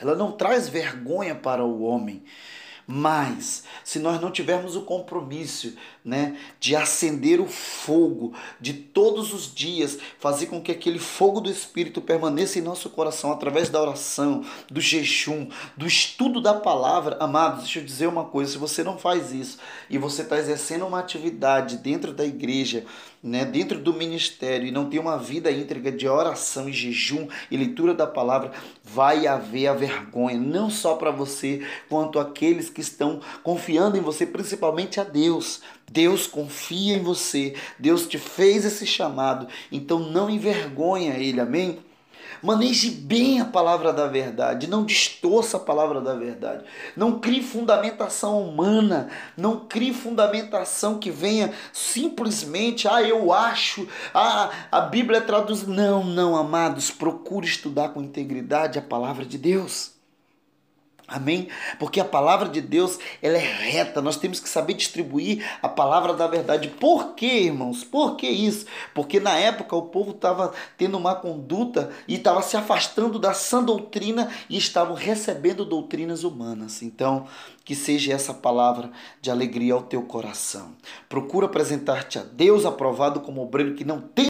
Speaker 5: Ela não traz vergonha para o homem. Mas, se nós não tivermos o compromisso né, de acender o fogo de todos os dias, fazer com que aquele fogo do Espírito permaneça em nosso coração através da oração, do jejum, do estudo da palavra, amados, deixa eu dizer uma coisa: se você não faz isso e você está exercendo uma atividade dentro da igreja, né, dentro do ministério e não tem uma vida íntegra de oração e jejum e leitura da palavra, vai haver a vergonha, não só para você, quanto aqueles que estão confiando em você, principalmente a Deus. Deus confia em você, Deus te fez esse chamado, então não envergonha ele, amém? Maneje bem a palavra da verdade, não distorça a palavra da verdade. Não crie fundamentação humana, não crie fundamentação que venha simplesmente, ah, eu acho, ah, a Bíblia traduz. Não, não, amados, procure estudar com integridade a palavra de Deus. Amém? Porque a palavra de Deus, ela é reta. Nós temos que saber distribuir a palavra da verdade. Por quê, irmãos? Por que isso? Porque na época o povo estava tendo uma conduta e estava se afastando da sã doutrina e estavam recebendo doutrinas humanas. Então, que seja essa palavra de alegria ao teu coração. Procura apresentar-te a Deus aprovado como obreiro que não tem